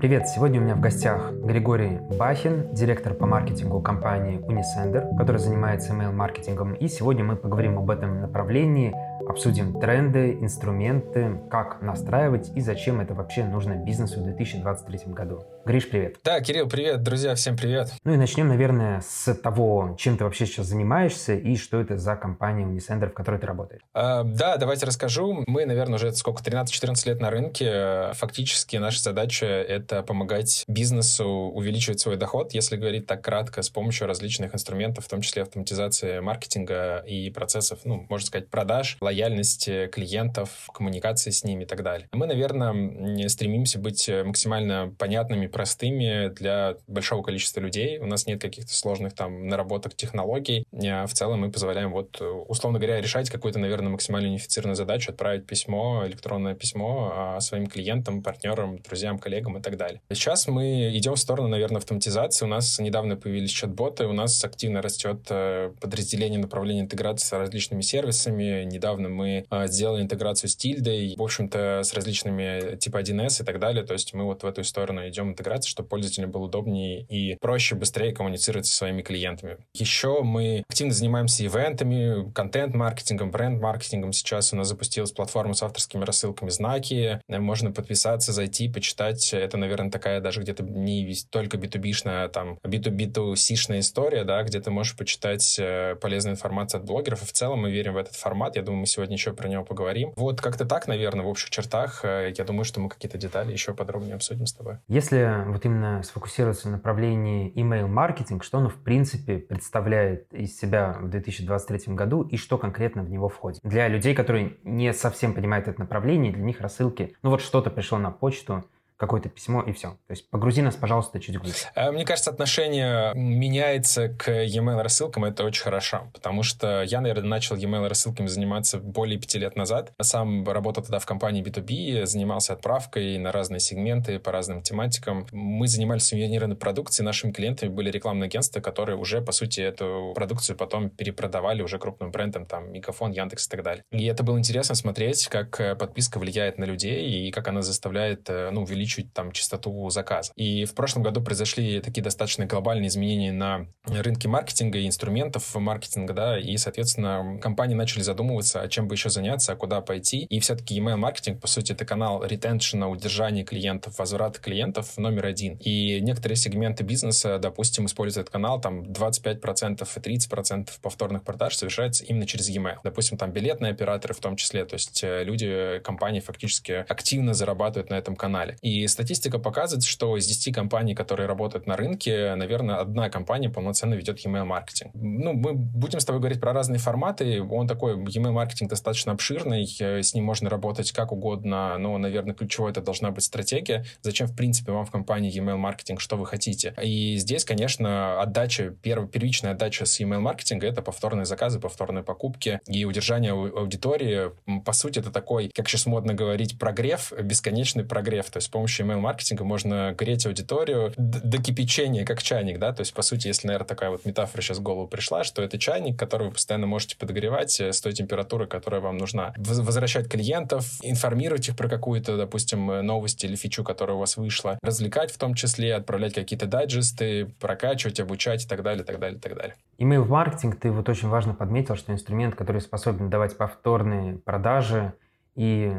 Привет! Сегодня у меня в гостях Григорий Бахин, директор по маркетингу компании Unisender, который занимается email-маркетингом. И сегодня мы поговорим об этом направлении, обсудим тренды, инструменты, как настраивать и зачем это вообще нужно бизнесу в 2023 году. Гриш, привет. Да, Кирилл, привет, друзья, всем привет. Ну и начнем, наверное, с того, чем ты вообще сейчас занимаешься и что это за компания Unisender, в которой ты работаешь. А, да, давайте расскажу. Мы, наверное, уже сколько, 13-14 лет на рынке. Фактически наша задача — это помогать бизнесу увеличивать свой доход, если говорить так кратко, с помощью различных инструментов, в том числе автоматизации маркетинга и процессов, ну, можно сказать, продаж, лояльности клиентов, коммуникации с ними и так далее. Мы, наверное, стремимся быть максимально понятными простыми для большого количества людей. У нас нет каких-то сложных там наработок технологий. А в целом мы позволяем вот, условно говоря, решать какую-то, наверное, максимально унифицированную задачу, отправить письмо, электронное письмо а, своим клиентам, партнерам, друзьям, коллегам и так далее. Сейчас мы идем в сторону, наверное, автоматизации. У нас недавно появились чат-боты, у нас активно растет э, подразделение направления интеграции с различными сервисами. Недавно мы а, сделали интеграцию с Тильдой, в общем-то, с различными типа 1С и так далее. То есть мы вот в эту сторону идем интеграции, чтобы пользователям было удобнее и проще, быстрее коммуницировать со своими клиентами. Еще мы активно занимаемся ивентами, контент-маркетингом, бренд-маркетингом. Сейчас у нас запустилась платформа с авторскими рассылками «Знаки». Можно подписаться, зайти, почитать. Это, наверное, такая даже где-то не только B2B-шная, а там B2B2C-шная история, да, где ты можешь почитать э, полезную информацию от блогеров. И в целом мы верим в этот формат. Я думаю, мы сегодня еще про него поговорим. Вот как-то так, наверное, в общих чертах. Э, я думаю, что мы какие-то детали еще подробнее обсудим с тобой. Если вот именно сфокусироваться на направлении email-маркетинг, что оно в принципе представляет из себя в 2023 году и что конкретно в него входит. Для людей, которые не совсем понимают это направление, для них рассылки, ну вот что-то пришло на почту, какое-то письмо и все. То есть погрузи нас, пожалуйста, чуть глубже. Э, мне кажется, отношение меняется к e-mail рассылкам, это очень хорошо, потому что я, наверное, начал e-mail рассылками заниматься более пяти лет назад. Сам работал тогда в компании B2B, занимался отправкой на разные сегменты по разным тематикам. Мы занимались сувенирной продукцией, нашими клиентами были рекламные агентства, которые уже, по сути, эту продукцию потом перепродавали уже крупным брендам, там, Мегафон, Яндекс и так далее. И это было интересно смотреть, как э, подписка влияет на людей и как она заставляет, э, ну, увеличить увеличить там частоту заказа. И в прошлом году произошли такие достаточно глобальные изменения на рынке маркетинга и инструментов маркетинга, да, и, соответственно, компании начали задумываться, а чем бы еще заняться, а куда пойти. И все-таки email маркетинг, по сути, это канал ретеншена, удержания клиентов, возврата клиентов номер один. И некоторые сегменты бизнеса, допустим, используют этот канал, там 25% и 30% повторных продаж совершается именно через e-mail. Допустим, там билетные операторы в том числе, то есть э, люди, компании фактически активно зарабатывают на этом канале. И статистика показывает, что из 10 компаний, которые работают на рынке, наверное, одна компания полноценно ведет email маркетинг. Ну, мы будем с тобой говорить про разные форматы. Он такой, email маркетинг достаточно обширный, э, с ним можно работать как угодно, но, наверное, ключевой это должна быть стратегия. Зачем, в принципе, вам в компании email маркетинг, что вы хотите? И здесь, конечно, отдача, первая, первичная отдача с email маркетинга это повторные заказы, повторные покупки и удержание аудитории. По сути, это такой, как сейчас модно говорить, прогрев, бесконечный прогрев. То есть с помощью помощью email-маркетинга можно греть аудиторию до кипячения, как чайник, да, то есть, по сути, если, наверное, такая вот метафора сейчас в голову пришла, что это чайник, который вы постоянно можете подогревать э, с той температурой, которая вам нужна. Возвращать клиентов, информировать их про какую-то, допустим, э, новость или фичу, которая у вас вышла, развлекать в том числе, отправлять какие-то дайджесты, прокачивать, обучать и так далее, так далее, так далее. Email-маркетинг, ты вот очень важно подметил, что инструмент, который способен давать повторные продажи, и,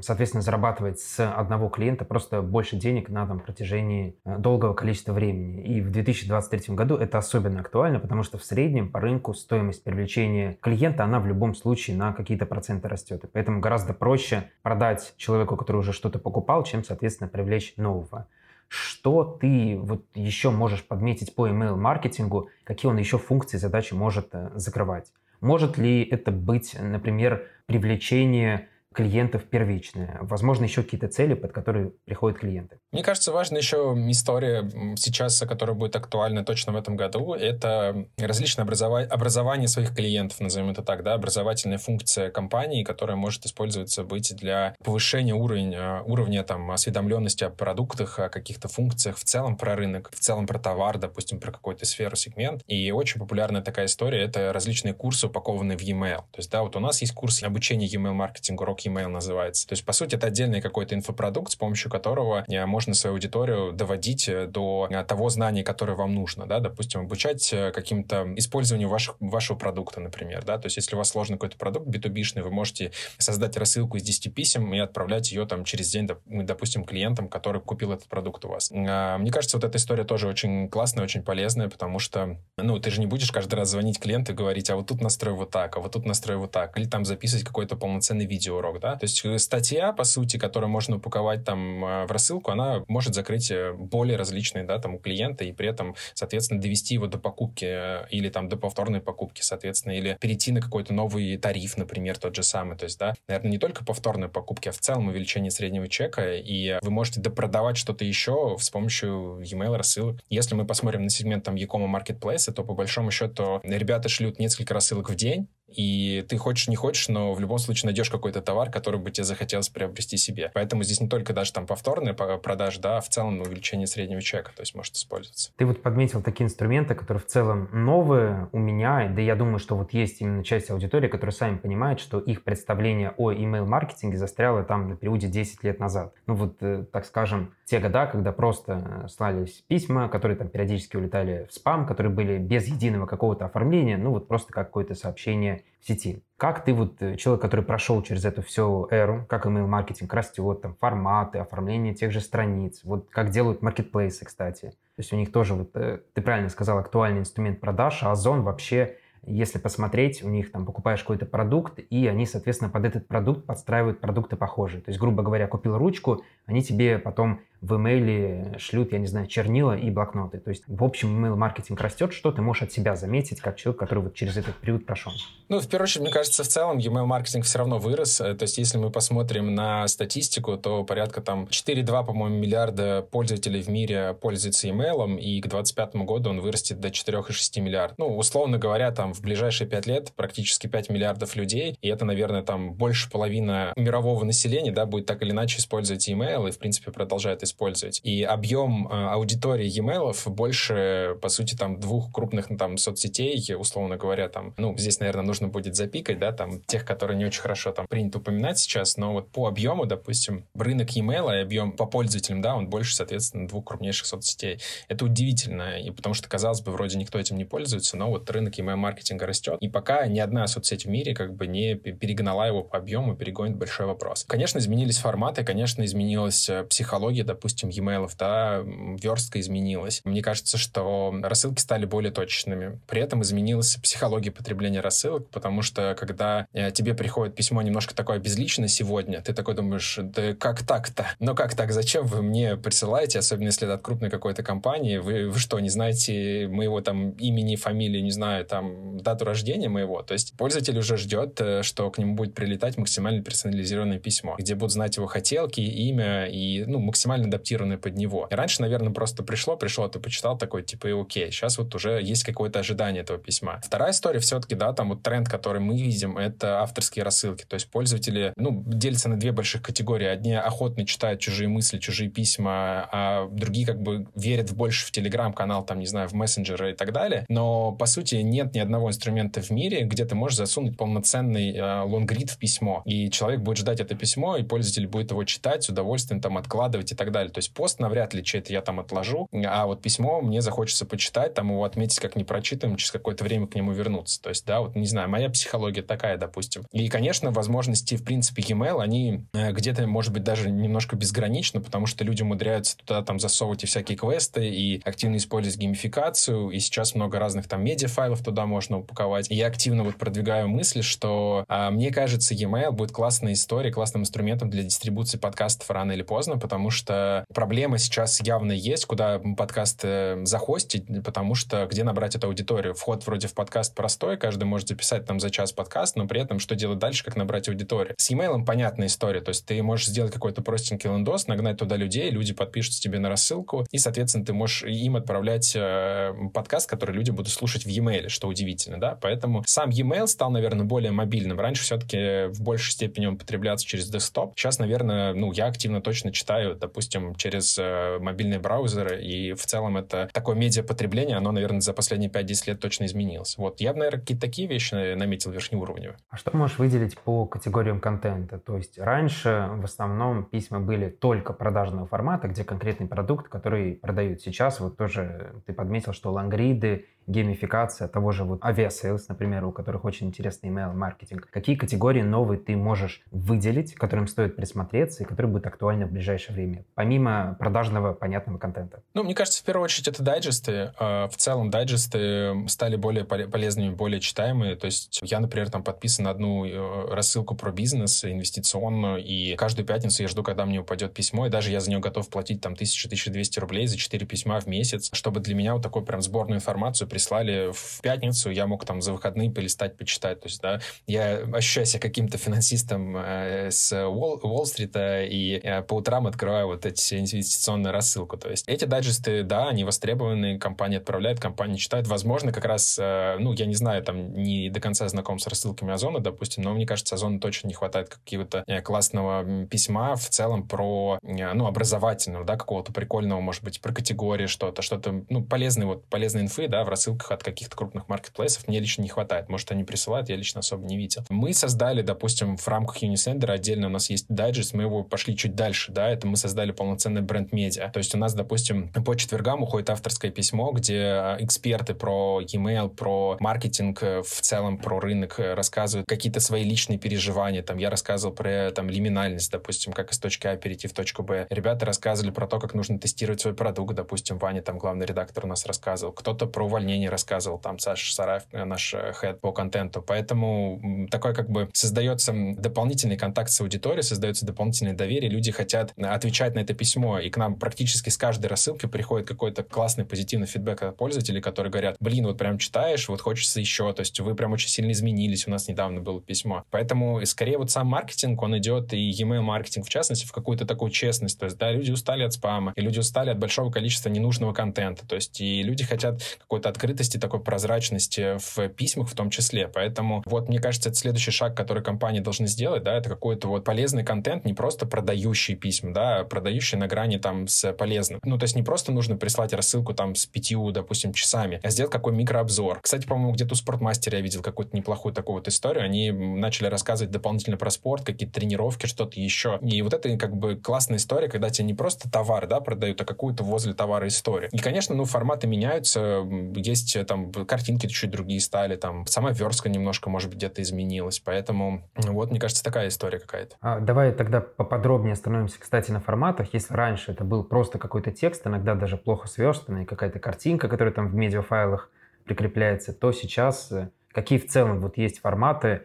соответственно, зарабатывать с одного клиента просто больше денег на там, протяжении э, долгого количества времени. И в 2023 году это особенно актуально, потому что в среднем по рынку стоимость привлечения клиента, она в любом случае на какие-то проценты растет. И поэтому гораздо проще продать человеку, который уже что-то покупал, чем, соответственно, привлечь нового. Что ты вот еще можешь подметить по email-маркетингу, какие он еще функции, задачи может э, закрывать? Может ли это быть, например, привлечение клиентов первичная. Возможно, еще какие-то цели, под которые приходят клиенты. Мне кажется, важна еще история сейчас, которая будет актуальна точно в этом году. Это различное образование, образование своих клиентов, назовем это так, да, образовательная функция компании, которая может использоваться быть для повышения уровня, уровня там, осведомленности о продуктах, о каких-то функциях, в целом про рынок, в целом про товар, допустим, про какую-то сферу, сегмент. И очень популярная такая история — это различные курсы, упакованные в e-mail. То есть, да, вот у нас есть курс обучения e-mail маркетингу Rock e-mail называется. То есть, по сути, это отдельный какой-то инфопродукт, с помощью которого э, можно свою аудиторию доводить э, до того знания, которое вам нужно, да, допустим, обучать каким-то использованию ваших, вашего продукта, например, да, то есть, если у вас сложный какой-то продукт B2B-шный, вы можете создать рассылку из 10 писем и отправлять ее там через день, допустим, клиентам, который купил этот продукт у вас. А, мне кажется, вот эта история тоже очень классная, очень полезная, потому что, ну, ты же не будешь каждый раз звонить клиенту и говорить, а вот тут настрой вот так, а вот тут настрой вот так, или там записывать какой-то полноценный видеоурок, да. То есть э, статья, по сути, которую можно упаковать там э, в рассылку, она может закрыть э, более различные, да, там у клиента и при этом, соответственно, довести его до покупки или там до повторной покупки, соответственно, или перейти на какой-то новый тариф, например, тот же самый. То есть, да, наверное, не только повторные покупки, а в целом увеличение среднего чека, и вы можете допродавать что-то еще с помощью e-mail рассылок. Если мы посмотрим на сегмент там Якома Marketplace, то по большому счету ребята шлют несколько рассылок в день, и ты хочешь, не хочешь, но в любом случае найдешь какой-то товар, который бы тебе захотелось приобрести себе. Поэтому здесь не только даже там повторные продажи, да, а в целом увеличение среднего чека, то есть может использоваться. Ты вот подметил такие инструменты, которые в целом новые у меня, да я думаю, что вот есть именно часть аудитории, которые сами понимают, что их представление о email-маркетинге застряло там на периоде 10 лет назад. Ну вот, э, так скажем, те года, когда просто э, слались письма, которые там периодически улетали в спам, которые были без единого какого-то оформления, ну вот просто какое-то сообщение в сети. Как ты вот, э, человек, который прошел через эту всю эру, как email-маркетинг растет, там, форматы, оформление тех же страниц, вот как делают маркетплейсы, кстати. То есть у них тоже, вот, э, ты правильно сказал, актуальный инструмент продаж, а Озон вообще если посмотреть, у них там покупаешь какой-то продукт, и они, соответственно, под этот продукт подстраивают продукты похожие. То есть, грубо говоря, купил ручку, они тебе потом в имейле шлют, я не знаю, чернила и блокноты. То есть, в общем, email-маркетинг растет, что ты можешь от себя заметить, как человек, который вот через этот период прошел? Ну, в первую очередь, мне кажется, в целом email-маркетинг все равно вырос. Э, то есть, если мы посмотрим на статистику, то порядка там 4,2, по-моему, миллиарда пользователей в мире пользуются имейлом, и к 2025 году он вырастет до 4,6 миллиардов. Ну, условно говоря, там в ближайшие 5 лет практически 5 миллиардов людей, и это, наверное, там больше половины мирового населения, да, будет так или иначе использовать email и, в принципе, продолжает использовать. И объем э, аудитории e-mail больше, по сути, там двух крупных там соцсетей, условно говоря, там, ну, здесь, наверное, нужно будет запикать, да, там, тех, которые не очень хорошо там принято упоминать сейчас, но вот по объему, допустим, рынок e-mail и объем по пользователям, да, он больше, соответственно, двух крупнейших соцсетей. Это удивительно, и потому что, казалось бы, вроде никто этим не пользуется, но вот рынок email маркетинга растет, и пока ни одна соцсеть в мире как бы не перегнала его по объему, перегонит большой вопрос. Конечно, изменились форматы, конечно, изменилась э, психология, допустим, e-mail, да, верстка изменилась. Мне кажется, что рассылки стали более точными. При этом изменилась психология потребления рассылок, потому что когда э, тебе приходит письмо немножко такое безличное сегодня, ты такой думаешь, да как так-то? Ну как так? Зачем вы мне присылаете, особенно если это от крупной какой-то компании? Вы, вы что, не знаете моего там имени, фамилии, не знаю, там дату рождения моего? То есть пользователь уже ждет, э, что к нему будет прилетать максимально персонализированное письмо, где будут знать его хотелки, имя и ну, максимально адаптированное под него. И раньше, наверное, просто пришло, пришло, ты почитал такой, типа, и окей. Сейчас вот уже есть какое-то ожидание этого письма. Вторая история все-таки, да, там вот тренд, который мы видим, это авторские рассылки. То есть пользователи, ну, делятся на две больших категории. Одни охотно читают чужие мысли, чужие письма, а другие как бы верят больше в телеграм-канал, там, не знаю, в мессенджеры и так далее. Но, по сути, нет ни одного инструмента в мире, где ты можешь засунуть полноценный э, лонгрид в письмо. И человек будет ждать это письмо, и пользователь будет его читать с удовольствием, там, откладывать и так далее. То есть пост навряд ли чей-то я там отложу, а вот письмо мне захочется почитать, там его отметить как непрочитанным, через какое-то время к нему вернуться. То есть, да, вот, не знаю, моя психология такая, допустим. И, конечно, возможности, в принципе, e-mail, они э, где-то, может быть, даже немножко безграничны, потому что люди умудряются туда там засовывать и всякие квесты, и активно использовать геймификацию, и сейчас много разных там медиафайлов туда можно упаковать. И я активно вот продвигаю мысли, что а, мне кажется, e-mail будет классной историей, классным инструментом для дистрибуции подкастов рано или поздно, потому что проблема сейчас явно есть, куда подкаст э, захостить, потому что где набрать эту аудиторию? Вход вроде в подкаст простой, каждый может записать там за час подкаст, но при этом что делать дальше, как набрать аудиторию? С e-mail понятная история, то есть ты можешь сделать какой-то простенький лендос, нагнать туда людей, люди подпишутся тебе на рассылку, и, соответственно, ты можешь им отправлять э, подкаст, который люди будут слушать в e-mail, что удивительно, да? Поэтому сам e-mail стал, наверное, более мобильным. Раньше все-таки в большей степени он потреблялся через десктоп. Сейчас, наверное, ну, я активно точно читаю, допустим, допустим, через э, мобильные браузеры, и в целом это такое медиапотребление, оно, наверное, за последние 5-10 лет точно изменилось. Вот я бы, наверное, какие-то такие вещи наметил верхнеуровневые. А что можешь выделить по категориям контента? То есть раньше в основном письма были только продажного формата, где конкретный продукт, который продают. Сейчас вот тоже ты подметил, что лонгриды, геймификация того же вот Aviasales, например, у которых очень интересный email-маркетинг. Какие категории новые ты можешь выделить, которым стоит присмотреться и которые будут актуальны в ближайшее время, помимо продажного понятного контента? Ну, мне кажется, в первую очередь это дайджесты. А, в целом дайджесты стали более полезными, более читаемые. То есть я, например, там подписан на одну э, рассылку про бизнес инвестиционную, и каждую пятницу я жду, когда мне упадет письмо, и даже я за нее готов платить там 1000-1200 рублей за 4 письма в месяц, чтобы для меня вот такую прям сборную информацию прислали в пятницу, я мог там за выходные полистать, почитать. То есть, да, я ощущаю себя каким-то финансистом э, с Уолл-стрита и э, по утрам открываю вот эти инвестиционные рассылку. То есть эти дайджесты, да, они востребованы, компания отправляет, компания читает. Возможно, как раз, э, ну, я не знаю, там не до конца знаком с рассылками Озона, допустим, но мне кажется, Озона точно не хватает какого-то э, классного письма в целом про, э, ну, образовательного, да, какого-то прикольного, может быть, про категории что-то, что-то, ну, полезной, вот, полезной инфы, да, в рассылке рассылках от каких-то крупных маркетплейсов мне лично не хватает. Может, они присылают, я лично особо не видел. Мы создали, допустим, в рамках Unisender отдельно у нас есть дайджест, мы его пошли чуть дальше, да, это мы создали полноценный бренд-медиа. То есть у нас, допустим, по четвергам уходит авторское письмо, где а, эксперты про e-mail, про маркетинг э, в целом, про рынок э, рассказывают какие-то свои личные переживания. Там я рассказывал про там лиминальность, допустим, как из точки А перейти в точку Б. Ребята рассказывали про то, как нужно тестировать свой продукт, допустим, Ваня, там главный редактор у нас рассказывал. Кто-то про увольнение не рассказывал, там Саша Сараев, э, наш хед по контенту. Поэтому такой как бы создается дополнительный контакт с аудиторией, создается дополнительное доверие, люди хотят отвечать на это письмо, и к нам практически с каждой рассылки приходит какой-то классный позитивный фидбэк от пользователей, которые говорят, блин, вот прям читаешь, вот хочется еще, то есть вы прям очень сильно изменились, у нас недавно было письмо. Поэтому скорее вот сам маркетинг, он идет, и e-mail маркетинг в частности, в какую-то такую честность, то есть да, люди устали от спама, и люди устали от большого количества ненужного контента, то есть и люди хотят какой-то открытости, такой прозрачности в письмах в том числе. Поэтому вот мне кажется, это следующий шаг, который компании должны сделать, да, это какой-то вот полезный контент, не просто продающий письма, да, а продающий на грани там с полезным. Ну, то есть не просто нужно прислать рассылку там с пятью, допустим, часами, а сделать какой микрообзор. Кстати, по-моему, где-то у спортмастера я видел какую-то неплохую такую вот историю. Они начали рассказывать дополнительно про спорт, какие-то тренировки, что-то еще. И вот это как бы классная история, когда тебе не просто товар, да, продают, а какую-то возле товара историю. И, конечно, ну, форматы меняются. Есть э, там картинки чуть другие стали, там сама верстка немножко, может быть, где-то изменилась. Поэтому вот, мне кажется, такая история какая-то. А, давай тогда поподробнее остановимся, кстати, на форматах. Если раньше это был просто какой-то текст, иногда даже плохо сверстанный, какая-то картинка, которая там в медиафайлах прикрепляется, то сейчас э, какие в целом вот есть форматы,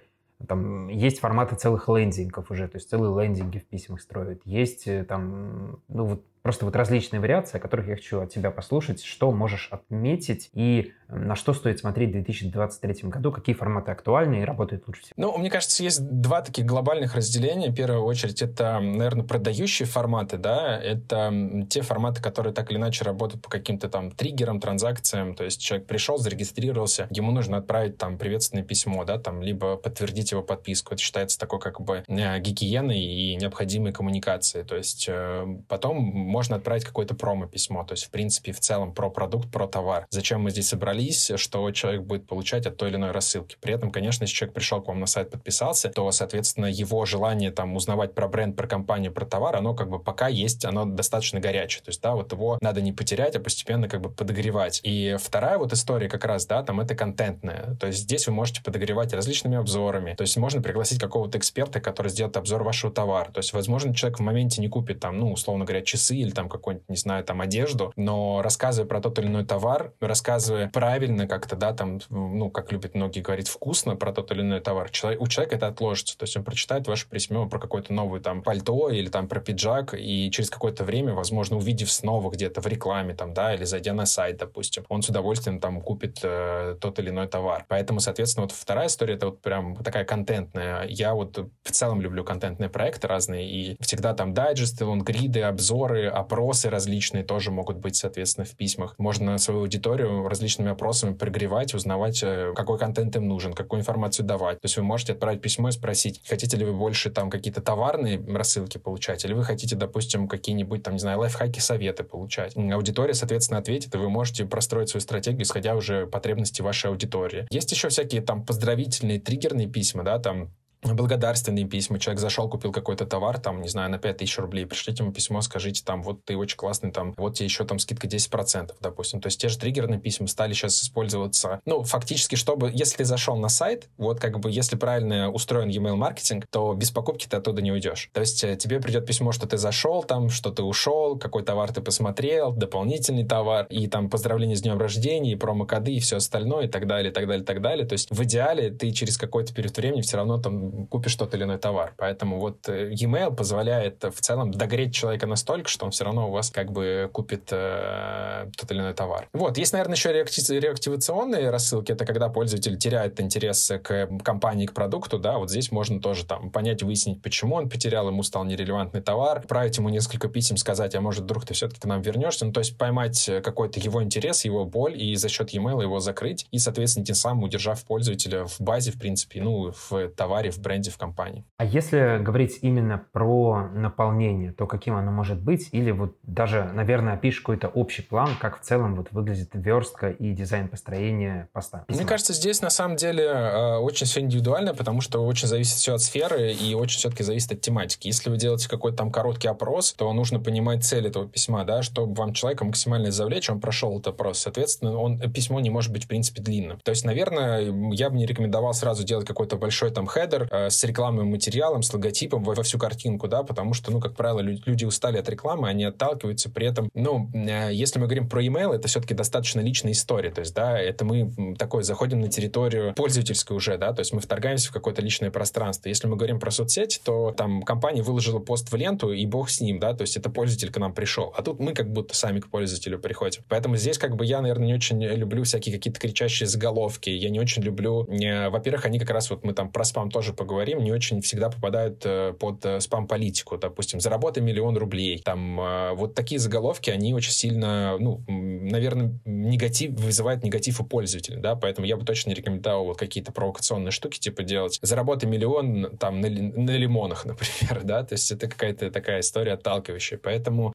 там есть форматы целых лендингов уже, то есть целые лендинги в письмах строят. Есть э, там, ну вот Просто вот различные вариации, о которых я хочу от тебя послушать, что можешь отметить и на что стоит смотреть в 2023 году, какие форматы актуальны и работают лучше всего? Ну, мне кажется, есть два таких глобальных разделения. В первую очередь, это, наверное, продающие форматы, да, это те форматы, которые так или иначе работают по каким-то там триггерам, транзакциям, то есть человек пришел, зарегистрировался, ему нужно отправить там приветственное письмо, да, там, либо подтвердить его подписку. Это считается такой как бы э, гигиеной и необходимой коммуникацией. То есть э, потом можно отправить какое-то промо-письмо, то есть, в принципе, в целом про продукт, про товар. Зачем мы здесь собрались? что человек будет получать от той или иной рассылки. При этом, конечно, если человек пришел к вам на сайт, подписался, то, соответственно, его желание там узнавать про бренд, про компанию, про товар, оно как бы пока есть, оно достаточно горячее. То есть, да, вот его надо не потерять, а постепенно как бы подогревать. И вторая вот история как раз, да, там это контентная. То есть здесь вы можете подогревать различными обзорами. То есть можно пригласить какого-то эксперта, который сделает обзор вашего товара. То есть, возможно, человек в моменте не купит там, ну, условно говоря, часы или там какой-нибудь, не знаю, там одежду, но рассказывая про тот или иной товар, рассказывая правильно как-то, да, там, ну, как любят многие говорить, вкусно про тот или иной товар, человек, у человека это отложится. То есть он прочитает ваше письмо про какое-то новое там пальто или там про пиджак, и через какое-то время, возможно, увидев снова где-то в рекламе там, да, или зайдя на сайт, допустим, он с удовольствием там купит э, тот или иной товар. Поэтому, соответственно, вот вторая история, это вот прям такая контентная. Я вот в целом люблю контентные проекты разные, и всегда там дайджесты, лонгриды, обзоры, опросы различные тоже могут быть, соответственно, в письмах. Можно свою аудиторию различными опросами прогревать, узнавать, э, какой контент им нужен, какую информацию давать. То есть вы можете отправить письмо и спросить, хотите ли вы больше там какие-то товарные рассылки получать, или вы хотите, допустим, какие-нибудь там, не знаю, лайфхаки, советы получать. Аудитория, соответственно, ответит, и вы можете простроить свою стратегию, исходя уже потребностей вашей аудитории. Есть еще всякие там поздравительные, триггерные письма, да, там благодарственные письма. Человек зашел, купил какой-то товар, там, не знаю, на 5000 рублей, пришлите ему письмо, скажите, там, вот ты очень классный, там, вот тебе еще там скидка 10%, допустим. То есть те же триггерные письма стали сейчас использоваться. Ну, фактически, чтобы, если ты зашел на сайт, вот как бы, если правильно устроен email маркетинг, то без покупки ты оттуда не уйдешь. То есть э, тебе придет письмо, что ты зашел там, что ты ушел, какой товар ты посмотрел, дополнительный товар, и там поздравления с днем рождения, и промокоды, и все остальное, и так далее, и так далее, и так далее. То есть в идеале ты через какой-то период времени все равно там купишь тот или иной товар. Поэтому вот э, e-mail позволяет в целом догреть человека настолько, что он все равно у вас как бы купит э, тот или иной товар. Вот, есть, наверное, еще реакти- реактивационные рассылки. Это когда пользователь теряет интерес к компании, к продукту, да, вот здесь можно тоже там понять, выяснить, почему он потерял, ему стал нерелевантный товар, отправить ему несколько писем, сказать, а может, вдруг ты все-таки к нам вернешься, ну, то есть поймать какой-то его интерес, его боль, и за счет e-mail его закрыть, и, соответственно, тем самым удержав пользователя в базе, в принципе, ну, в товаре, в бренде, в компании. А если говорить именно про наполнение, то каким оно может быть? Или вот даже, наверное, опишешь какой-то общий план, как в целом вот выглядит верстка и дизайн построения поста? Мне кажется, здесь на самом деле э, очень все индивидуально, потому что очень зависит все от сферы и очень все-таки зависит от тематики. Если вы делаете какой-то там короткий опрос, то нужно понимать цель этого письма, да, чтобы вам человека максимально завлечь, он прошел этот опрос. Соответственно, он, письмо не может быть, в принципе, длинным. То есть, наверное, я бы не рекомендовал сразу делать какой-то большой там хедер э, с рекламным материалом, с логотипом во, всю картинку, да, потому что, ну, как правило, люди, устали от рекламы, они отталкиваются при этом, ну, э, если мы говорим про email, это все-таки достаточно личная история, то есть, да, это мы такой заходим на территорию пользовательскую уже, да, то есть мы вторгаемся в какое-то личное пространство. Если мы говорим про соцсети, то там компания выложила пост в ленту, и бог с ним, да, то есть это пользователь к нам пришел, а тут мы как будто сами к пользователю приходим. Поэтому здесь как бы я, наверное, не очень люблю всякие какие-то кричащие заголовки, я не очень люблю, э, во-первых, они как раз вот мы там про спам тоже поговорим, не очень всегда попадают э, под э, спам-политику. Допустим, заработай миллион рублей. Там э, вот такие заголовки, они очень сильно, ну, наверное, негатив, вызывают негатив у пользователя, да, поэтому я бы точно не рекомендовал вот какие-то провокационные штуки типа делать. Заработай миллион там на, на лимонах, например, да, то есть это какая-то такая история отталкивающая. Поэтому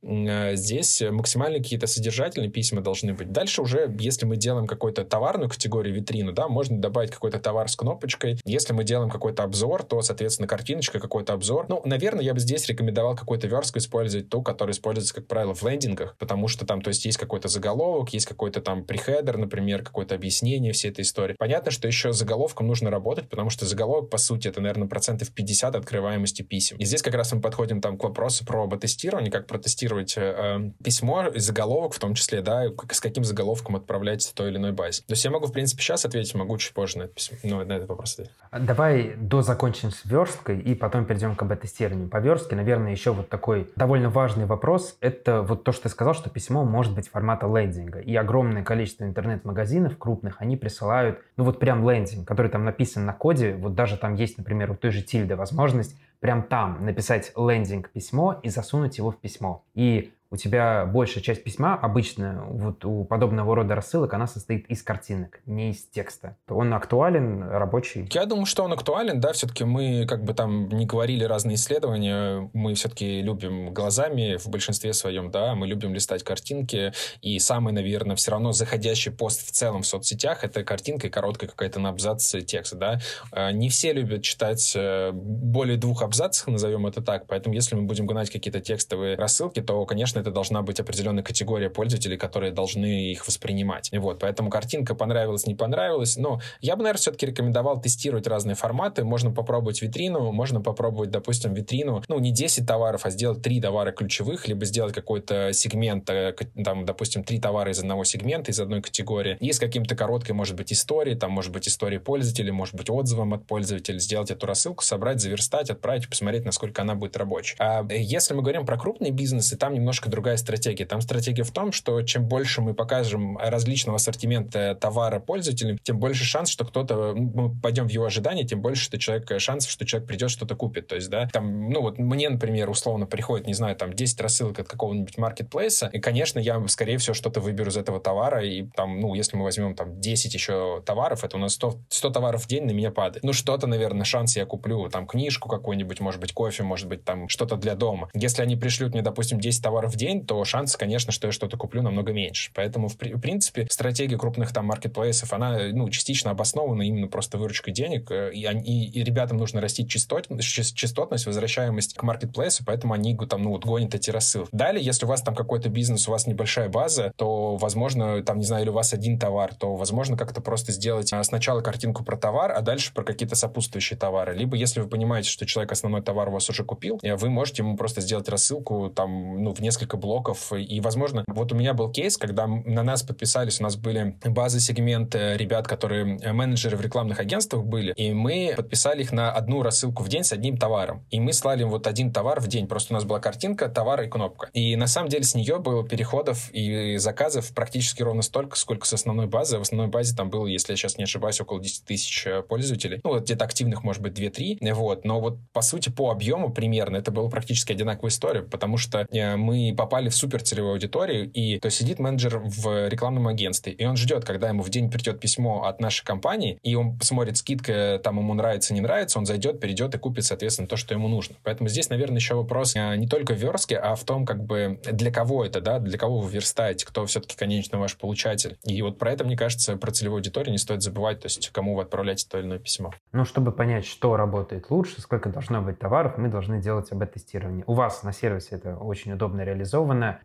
здесь максимально какие-то содержательные письма должны быть. Дальше уже, если мы делаем какую-то товарную категорию, витрину, да, можно добавить какой-то товар с кнопочкой. Если мы делаем какой-то обзор, то, соответственно, картиночка, какой-то обзор. Ну, наверное, я бы здесь рекомендовал какую-то верстку использовать, ту, которая используется, как правило, в лендингах, потому что там, то есть, есть какой-то заголовок, есть какой-то там прихедер, например, какое-то объяснение всей этой истории. Понятно, что еще с заголовком нужно работать, потому что заголовок, по сути, это, наверное, процентов 50 открываемости писем. И здесь как раз мы подходим там к вопросу про ботестирование, как протестировать э, э письмо, заголовок в том числе, да, с каким заголовком отправлять той или иной базе. То есть я могу, в принципе, сейчас ответить, могу чуть позже на это, письмо, ну, на этот вопрос ответить. Давай до закончим с версткой и потом перейдем к АБ-тестированию. По верстке, наверное, еще вот такой довольно важный вопрос. Это вот то, что ты сказал, что письмо может быть формата лендинга. И огромное количество интернет-магазинов крупных, они присылают, ну вот прям лендинг, который там написан на коде. Вот даже там есть, например, у той же Тильды возможность прям там написать лендинг письмо и засунуть его в письмо. И у тебя большая часть письма, обычно вот у подобного рода рассылок, она состоит из картинок, не из текста. Он актуален, рабочий? Я думаю, что он актуален, да, все-таки мы как бы там не говорили разные исследования, мы все-таки любим глазами в большинстве своем, да, мы любим листать картинки, и самый, наверное, все равно заходящий пост в целом в соцсетях это картинка и короткая какая-то на абзац текста, да. А, не все любят читать э, более двух абзацев, назовем это так, поэтому если мы будем гнать какие-то текстовые рассылки, то, конечно, конечно, это должна быть определенная категория пользователей, которые должны их воспринимать. Вот, поэтому картинка понравилась, не понравилась. Но я бы, наверное, все-таки рекомендовал тестировать разные форматы. Можно попробовать витрину, можно попробовать, допустим, витрину, ну, не 10 товаров, а сделать 3 товара ключевых, либо сделать какой-то сегмент, э, там, допустим, 3 товара из одного сегмента, из одной категории, и с каким-то короткой, может быть, историей, там, может быть, историей пользователя, может быть, отзывом от пользователя, сделать эту рассылку, собрать, заверстать, отправить, посмотреть, насколько она будет рабочей. А если мы говорим про крупные бизнесы, там немножко немножко другая стратегия. Там стратегия в том, что чем больше мы покажем различного ассортимента товара пользователям, тем больше шанс, что кто-то, мы пойдем в его ожидание, тем больше что человек, шансов, что человек придет, что-то купит. То есть, да, там, ну вот мне, например, условно приходит, не знаю, там 10 рассылок от какого-нибудь маркетплейса, и, конечно, я, скорее всего, что-то выберу из этого товара, и там, ну, если мы возьмем там 10 еще товаров, это у нас 100, 100 товаров в день на меня падает. Ну, что-то, наверное, шанс я куплю, там, книжку какую-нибудь, может быть, кофе, может быть, там, что-то для дома. Если они пришлют мне, допустим, 10 товаров день, то шанс, конечно, что я что-то куплю намного меньше. Поэтому, в, в принципе, стратегия крупных там маркетплейсов, она, ну, частично обоснована именно просто выручкой денег, э, и, и, и ребятам нужно растить частот, частотность, возвращаемость к маркетплейсу, поэтому они там, ну, вот, гонят эти рассылки. Далее, если у вас там какой-то бизнес, у вас небольшая база, то, возможно, там, не знаю, или у вас один товар, то, возможно, как-то просто сделать а, сначала картинку про товар, а дальше про какие-то сопутствующие товары. Либо, если вы понимаете, что человек основной товар у вас уже купил, э, вы можете ему просто сделать рассылку там, ну, в несколько блоков. И, возможно, вот у меня был кейс, когда на нас подписались, у нас были базы сегменты ребят, которые э, менеджеры в рекламных агентствах были, и мы подписали их на одну рассылку в день с одним товаром. И мы слали им вот один товар в день. Просто у нас была картинка, товар и кнопка. И на самом деле с нее было переходов и заказов практически ровно столько, сколько с основной базы. В основной базе там было, если я сейчас не ошибаюсь, около 10 тысяч э, пользователей. Ну, вот где-то активных, может быть, 2-3. Вот. Но вот, по сути, по объему примерно это было практически одинаковая история, потому что э, мы попали в супер целевую аудиторию, и то сидит менеджер в рекламном агентстве, и он ждет, когда ему в день придет письмо от нашей компании, и он посмотрит скидка, там ему нравится, не нравится, он зайдет, перейдет и купит, соответственно, то, что ему нужно. Поэтому здесь, наверное, еще вопрос э, не только в верстке, а в том, как бы, для кого это, да, для кого вы верстаете, кто все-таки, конечно, ваш получатель. И вот про это, мне кажется, про целевую аудиторию не стоит забывать, то есть кому вы отправляете то или иное письмо. Ну, чтобы понять, что работает лучше, сколько должно быть товаров, мы должны делать АБ-тестирование. У вас на сервисе это очень удобно реализовано.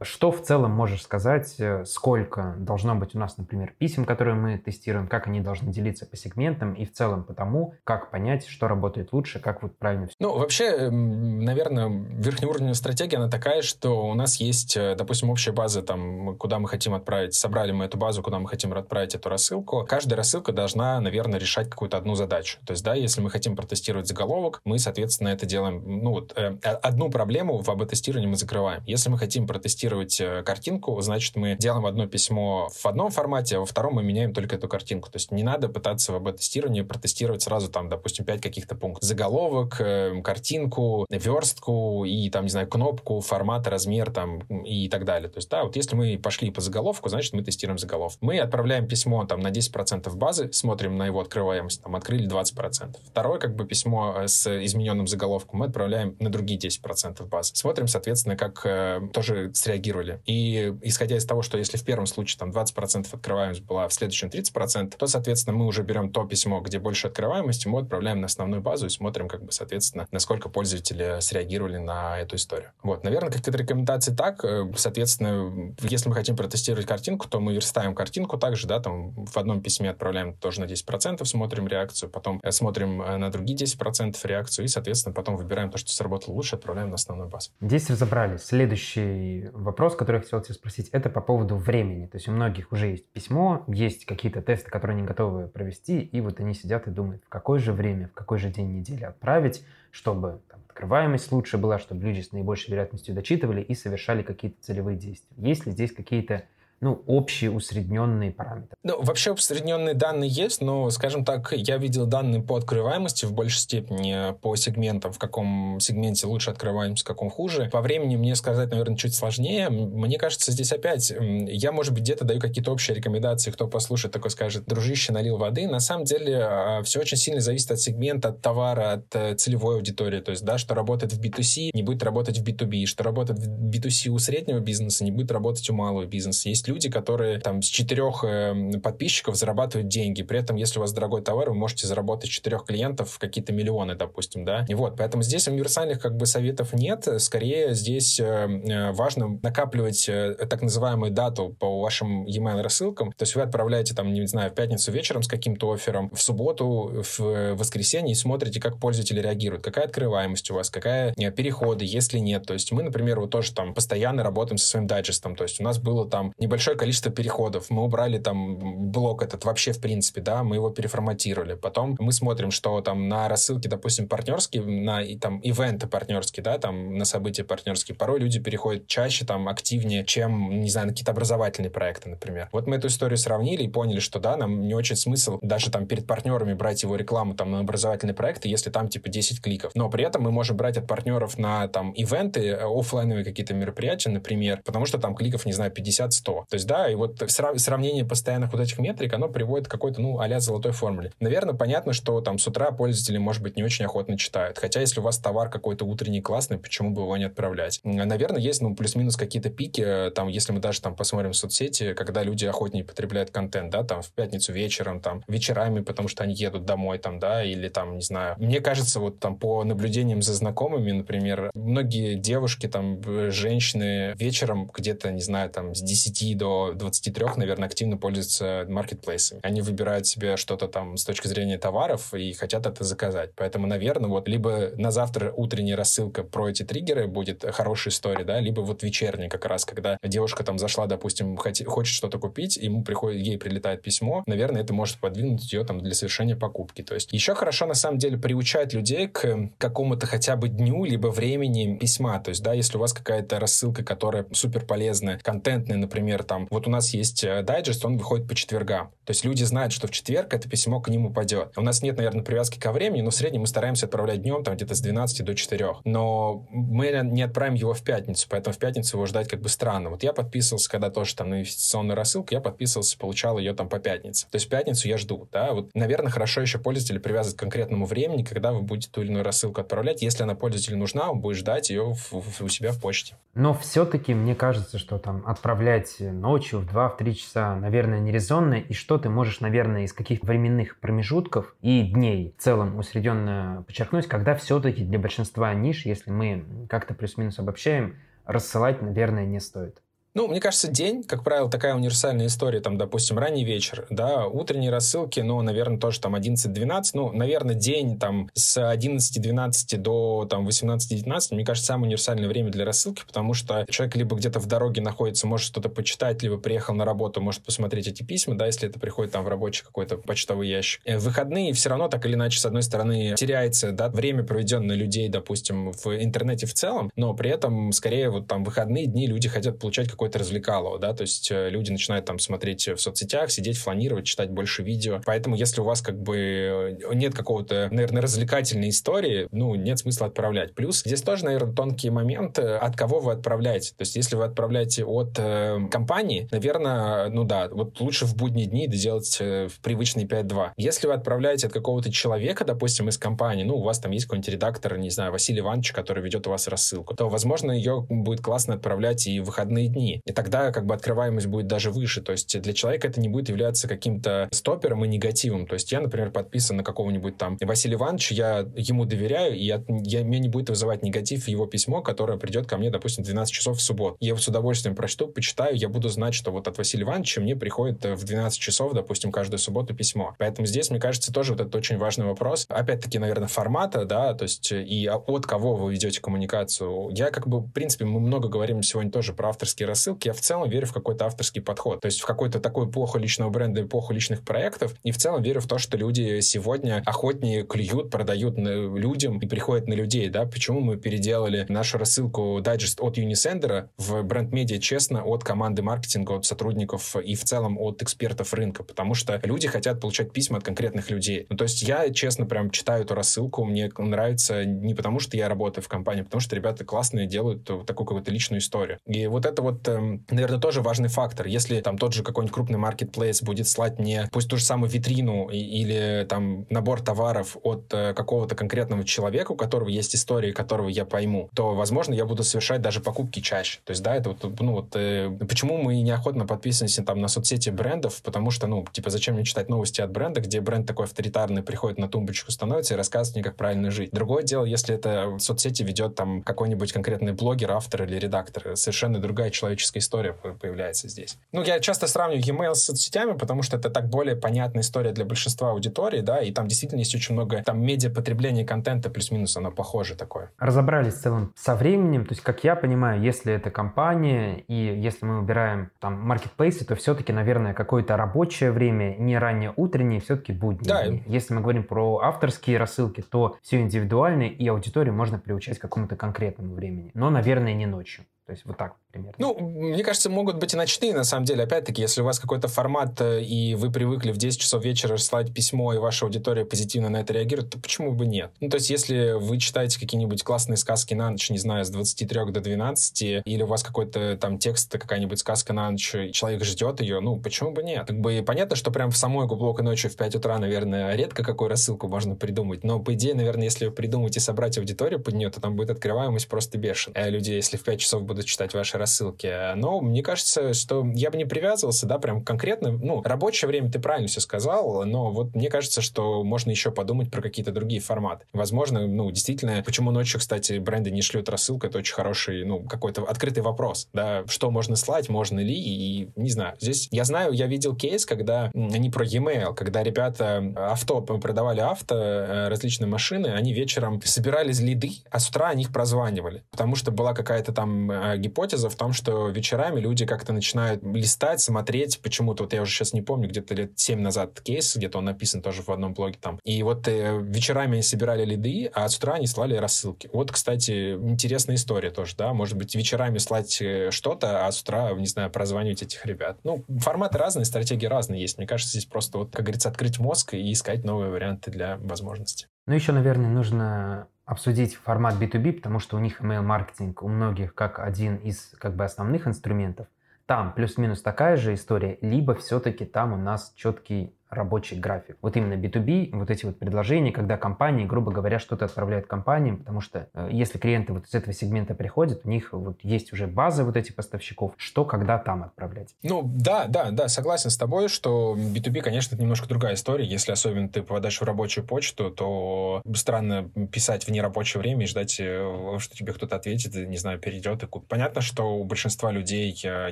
Что в целом можешь сказать, э, сколько должно быть у нас, например, писем, которые мы тестируем, как они должны делиться по сегментам и в целом по тому, как понять, что работает лучше, как вот правильно все. Ну, вообще, эм, наверное, верхнеуровневая стратегия, она такая, что у нас есть, э, допустим, общая база, там, куда мы хотим отправить, собрали мы эту базу, куда мы хотим отправить эту рассылку. Каждая рассылка должна, наверное, решать какую-то одну задачу. То есть, да, если мы хотим протестировать заголовок, мы, соответственно, это делаем, ну, вот, э, одну проблему в АБ-тестировании мы закрываем. Если мы хотим протестировать э, картинку, значит, мы делаем одно письмо в одном формате, а во втором мы меняем только эту картинку. То есть не надо пытаться в АБ-тестировании протестировать сразу там, допустим, пять каких-то пунктов. Заголовок, э, картинку, верстку и там, не знаю, кнопку, формат, размер там и так далее. То есть, да, вот если мы пошли по заголовку, значит, мы тестируем заголовок. Мы отправляем письмо там на 10% базы, смотрим на его открываемость, там открыли 20%. Второе, как бы, письмо э, с измененным заголовком мы отправляем на другие 10% базы. Смотрим, соответственно, как э, тоже среагировали. И исходя из того, что если в первом случае там 20% открываемость была, в следующем 30%, то, соответственно, мы уже берем то письмо, где больше открываемости, мы отправляем на основную базу и смотрим, как бы, соответственно, насколько пользователи среагировали на эту историю. Вот, наверное, какие-то рекомендации так. Э, соответственно, если мы хотим протестировать картинку, то мы верстаем картинку также, да, там в одном письме отправляем тоже на 10%, смотрим реакцию, потом э, смотрим э, на другие 10% реакцию и, соответственно, потом выбираем то, что сработало лучше, отправляем на основную базу. Здесь разобрались. Следующий вопрос, который я хотел тебя спросить, это по поводу времени. То есть у многих уже есть письмо, есть какие-то тесты, которые они готовы провести, и вот они сидят и думают, в какое же время, в какой же день недели отправить, чтобы там, открываемость лучше была, чтобы люди с наибольшей вероятностью дочитывали и совершали какие-то целевые действия. Есть ли здесь какие-то ну, общие усредненные параметры. Ну, вообще усредненные данные есть, но, скажем так, я видел данные по открываемости в большей степени по сегментам, в каком сегменте лучше открываемость, в каком хуже. По времени мне сказать, наверное, чуть сложнее. Мне кажется, здесь опять, я, может быть, где-то даю какие-то общие рекомендации, кто послушает, такой скажет, дружище, налил воды. На самом деле, а, все очень сильно зависит от сегмента, от товара, от э, целевой аудитории. То есть, да, что работает в B2C, не будет работать в B2B, что работает в B2C у среднего бизнеса, не будет работать у малого бизнеса. Есть люди, которые там с четырех э, подписчиков зарабатывают деньги. При этом, если у вас дорогой товар, вы можете заработать четырех клиентов какие-то миллионы, допустим, да. И вот, поэтому здесь универсальных как бы советов нет. Скорее здесь э, э важно накапливать э, так называемую дату по вашим e-mail рассылкам. То есть вы отправляете там, не знаю, в пятницу вечером с каким-то оффером, в субботу, в воскресенье и смотрите, как пользователи реагируют, какая открываемость у вас, какая переходы, если нет. То есть мы, например, вот тоже там постоянно работаем со своим дайджестом. То есть у нас было там небольшое большое количество переходов. Мы убрали там блок этот вообще в принципе, да, мы его переформатировали. Потом мы смотрим, что там на рассылке, допустим, партнерские, на там ивенты партнерские, да, там на события партнерские, порой люди переходят чаще, там, активнее, чем, не знаю, на какие-то образовательные проекты, например. Вот мы эту историю сравнили и поняли, что, да, нам не очень смысл даже там перед партнерами брать его рекламу там на образовательные проекты, если там типа 10 кликов. Но при этом мы можем брать от партнеров на там ивенты, э, офлайновые какие-то мероприятия, например, потому что там кликов, не знаю, 50-100. То есть, да, и вот сравнение постоянных вот этих метрик, оно приводит к какой-то, ну, а золотой формуле. Наверное, понятно, что там с утра пользователи, может быть, не очень охотно читают. Хотя, если у вас товар какой-то утренний классный, почему бы его не отправлять? Наверное, есть, ну, плюс-минус какие-то пики, э, там, если мы даже там посмотрим соцсети, когда люди охотнее потребляют контент, да, там, в пятницу вечером, там, вечерами, потому что они едут домой, там, да, или там, не знаю. Мне кажется, вот там по наблюдениям за знакомыми, например, многие девушки, там, женщины вечером где-то, не знаю, там, с 10 до 23, наверное, активно пользуются маркетплейсами. Они выбирают себе что-то там с точки зрения товаров и хотят это заказать. Поэтому, наверное, вот либо на завтра утренняя рассылка про эти триггеры будет хорошая история, да, либо вот вечерняя как раз, когда девушка там зашла, допустим, хочет что-то купить, ему приходит, ей прилетает письмо, наверное, это может подвинуть ее там для совершения покупки. То есть еще хорошо на самом деле приучать людей к какому-то хотя бы дню, либо времени письма. То есть, да, если у вас какая-то рассылка, которая супер полезная, контентная, например, там, вот у нас есть э, дайджест, он выходит по четвергам. То есть люди знают, что в четверг это письмо к ним упадет. У нас нет, наверное, привязки ко времени, но в среднем мы стараемся отправлять днем, там, где-то с 12 до 4. Но мы не отправим его в пятницу, поэтому в пятницу его ждать как бы странно. Вот я подписывался, когда тоже там на инвестиционную рассылку, я подписывался, получал ее там по пятнице. То есть пятницу я жду, да. Вот, наверное, хорошо еще пользователь привязывать к конкретному времени, когда вы будете ту или иную рассылку отправлять. Если она пользователю нужна, он будет ждать ее в, в, у себя в почте. Но все-таки мне кажется, что там отправлять ночью в 2-3 часа, наверное, нерезонно. И что ты можешь, наверное, из каких временных промежутков и дней в целом усредненно подчеркнуть, когда все-таки для большинства ниш, если мы как-то плюс-минус обобщаем, рассылать, наверное, не стоит. Ну, мне кажется, день, как правило, такая универсальная история, там, допустим, ранний вечер, да, утренние рассылки, ну, наверное, тоже там 11-12, ну, наверное, день там с 11-12 до там 18-19, мне кажется, самое универсальное время для рассылки, потому что человек либо где-то в дороге находится, может что-то почитать, либо приехал на работу, может посмотреть эти письма, да, если это приходит там в рабочий какой-то почтовый ящик. Э, в выходные все равно так или иначе, с одной стороны, теряется, да, время, проведенное людей, допустим, в интернете в целом, но при этом, скорее, вот там выходные дни люди хотят получать какое-то развлекалово, да, то есть э, люди начинают там смотреть в соцсетях, сидеть, фланировать, читать больше видео. Поэтому, если у вас как бы э, нет какого-то, наверное, развлекательной истории, ну, нет смысла отправлять. Плюс здесь тоже, наверное, тонкий момент, э, от кого вы отправляете. То есть, если вы отправляете от э, компании, наверное, ну да, вот лучше в будние дни делать э, в привычный 5.2. Если вы отправляете от какого-то человека, допустим, из компании, ну, у вас там есть какой-нибудь редактор, не знаю, Василий Иванович, который ведет у вас рассылку, то, возможно, ее будет классно отправлять и в выходные дни компании. И тогда как бы открываемость будет даже выше. То есть для человека это не будет являться каким-то стопером и негативом. То есть я, например, подписан на какого-нибудь там Василия Ивановича, я ему доверяю, и я, я, мне не будет вызывать негатив его письмо, которое придет ко мне, допустим, в 12 часов в субботу. Я его с удовольствием прочту, почитаю, я буду знать, что вот от Василия Ивановича мне приходит в 12 часов, допустим, каждую субботу письмо. Поэтому здесь, мне кажется, тоже вот это очень важный вопрос. Опять-таки, наверное, формата, да, то есть и от кого вы ведете коммуникацию. Я как бы, в принципе, мы много говорим сегодня тоже про авторские рассылки. Я в целом верю в какой-то авторский подход. То есть в какой-то такой эпоху личного бренда, эпоху личных проектов. И в целом верю в то, что люди сегодня охотнее клюют, продают людям и приходят на людей. Да? Почему мы переделали нашу рассылку дайджест от Unisender в бренд-медиа честно от команды маркетинга, от сотрудников и в целом от экспертов рынка. Потому что люди хотят получать письма от конкретных людей. Ну, то есть я, честно, прям читаю эту рассылку. Мне нравится не потому, что я работаю в компании, а потому что ребята классные делают такую какую-то личную историю. И вот это вот эм, наверное, тоже важный фактор. Если там тот же какой-нибудь крупный маркетплейс будет слать мне пусть ту же самую витрину или там набор товаров от э, какого-то конкретного человека, у которого есть история, которого я пойму, то, возможно, я буду совершать даже покупки чаще. То есть, да, это вот, ну вот, э, почему мы неохотно подписываемся там на соцсети брендов, потому что, ну, типа, зачем мне читать новости от бренда, где бренд такой авторитарный приходит на тумбочку, становится и рассказывает мне, как правильно жить. Другое дело, если это соцсети ведет там какой-нибудь конкретный блогер, автор или редактор, совершенно другая человеческая органическая история появляется здесь. Ну, я часто сравниваю e-mail с соцсетями, потому что это так более понятная история для большинства аудитории, да, и там действительно есть очень много там медиапотребления контента, плюс-минус оно похоже такое. Разобрались в целом со временем, то есть, как я понимаю, если это компания, и если мы убираем там маркетплейсы, то все-таки, наверное, какое-то рабочее время, не ранее утреннее, все-таки будни. Да. Если мы говорим про авторские рассылки, то все индивидуально, и аудиторию можно приучать к какому-то конкретному времени. Но, наверное, не ночью. То есть вот так примерно. Ну, мне кажется, могут быть и ночные, на самом деле. Опять-таки, если у вас какой-то формат, э, и вы привыкли в 10 часов вечера слать письмо, и ваша аудитория позитивно на это реагирует, то почему бы нет? Ну, то есть, если вы читаете какие-нибудь классные сказки на ночь, не знаю, с 23 до 12, или у вас какой-то там текст, какая-нибудь сказка на ночь, и человек ждет ее, ну, почему бы нет? Как бы понятно, что прям в самой глубокой ночи в 5 утра, наверное, редко какую рассылку можно придумать, но, по идее, наверное, если придумать и собрать аудиторию под нее, то там будет открываемость просто бешеная. А люди, если в 5 часов будут читать ваши рассылки. Но мне кажется, что я бы не привязывался, да, прям конкретно. Ну, рабочее время ты правильно все сказал, но вот мне кажется, что можно еще подумать про какие-то другие форматы. Возможно, ну, действительно, почему ночью, кстати, бренды не шлют рассылку, это очень хороший, ну, какой-то открытый вопрос, да, что можно слать, можно ли, и не знаю. Здесь я знаю, я видел кейс, когда они про e-mail, когда ребята авто продавали авто, э, различные машины, они вечером собирались лиды, а с утра они их прозванивали, потому что была какая-то там э, гипотеза в том, что вечерами люди как-то начинают листать, смотреть, почему-то, вот я уже сейчас не помню, где-то лет 7 назад кейс, где-то он написан тоже в одном блоге там. И вот э, вечерами они собирали лиды, а с утра они слали рассылки. Вот, кстати, интересная история тоже, да, может быть, вечерами слать э, что-то, а с утра, не знаю, прозванивать этих ребят. Ну, форматы разные, стратегии разные есть. Мне кажется, здесь просто вот, как говорится, открыть мозг и искать новые варианты для возможностей. Ну, еще, наверное, нужно обсудить формат B2B, потому что у них email-маркетинг у многих как один из как бы основных инструментов. Там плюс-минус такая же история, либо все-таки там у нас четкий рабочий график. Вот именно B2B, вот эти вот предложения, когда компании, грубо говоря, что-то отправляют компаниям, потому что э, если клиенты вот из этого сегмента приходят, у них вот есть уже базы вот этих поставщиков, что когда там отправлять. Ну, да, да, да, согласен с тобой, что B2B, конечно, это немножко другая история. Если особенно ты попадаешь в рабочую почту, то странно писать в нерабочее время и ждать, э, что тебе кто-то ответит, не знаю, перейдет и купит. Понятно, что у большинства людей э,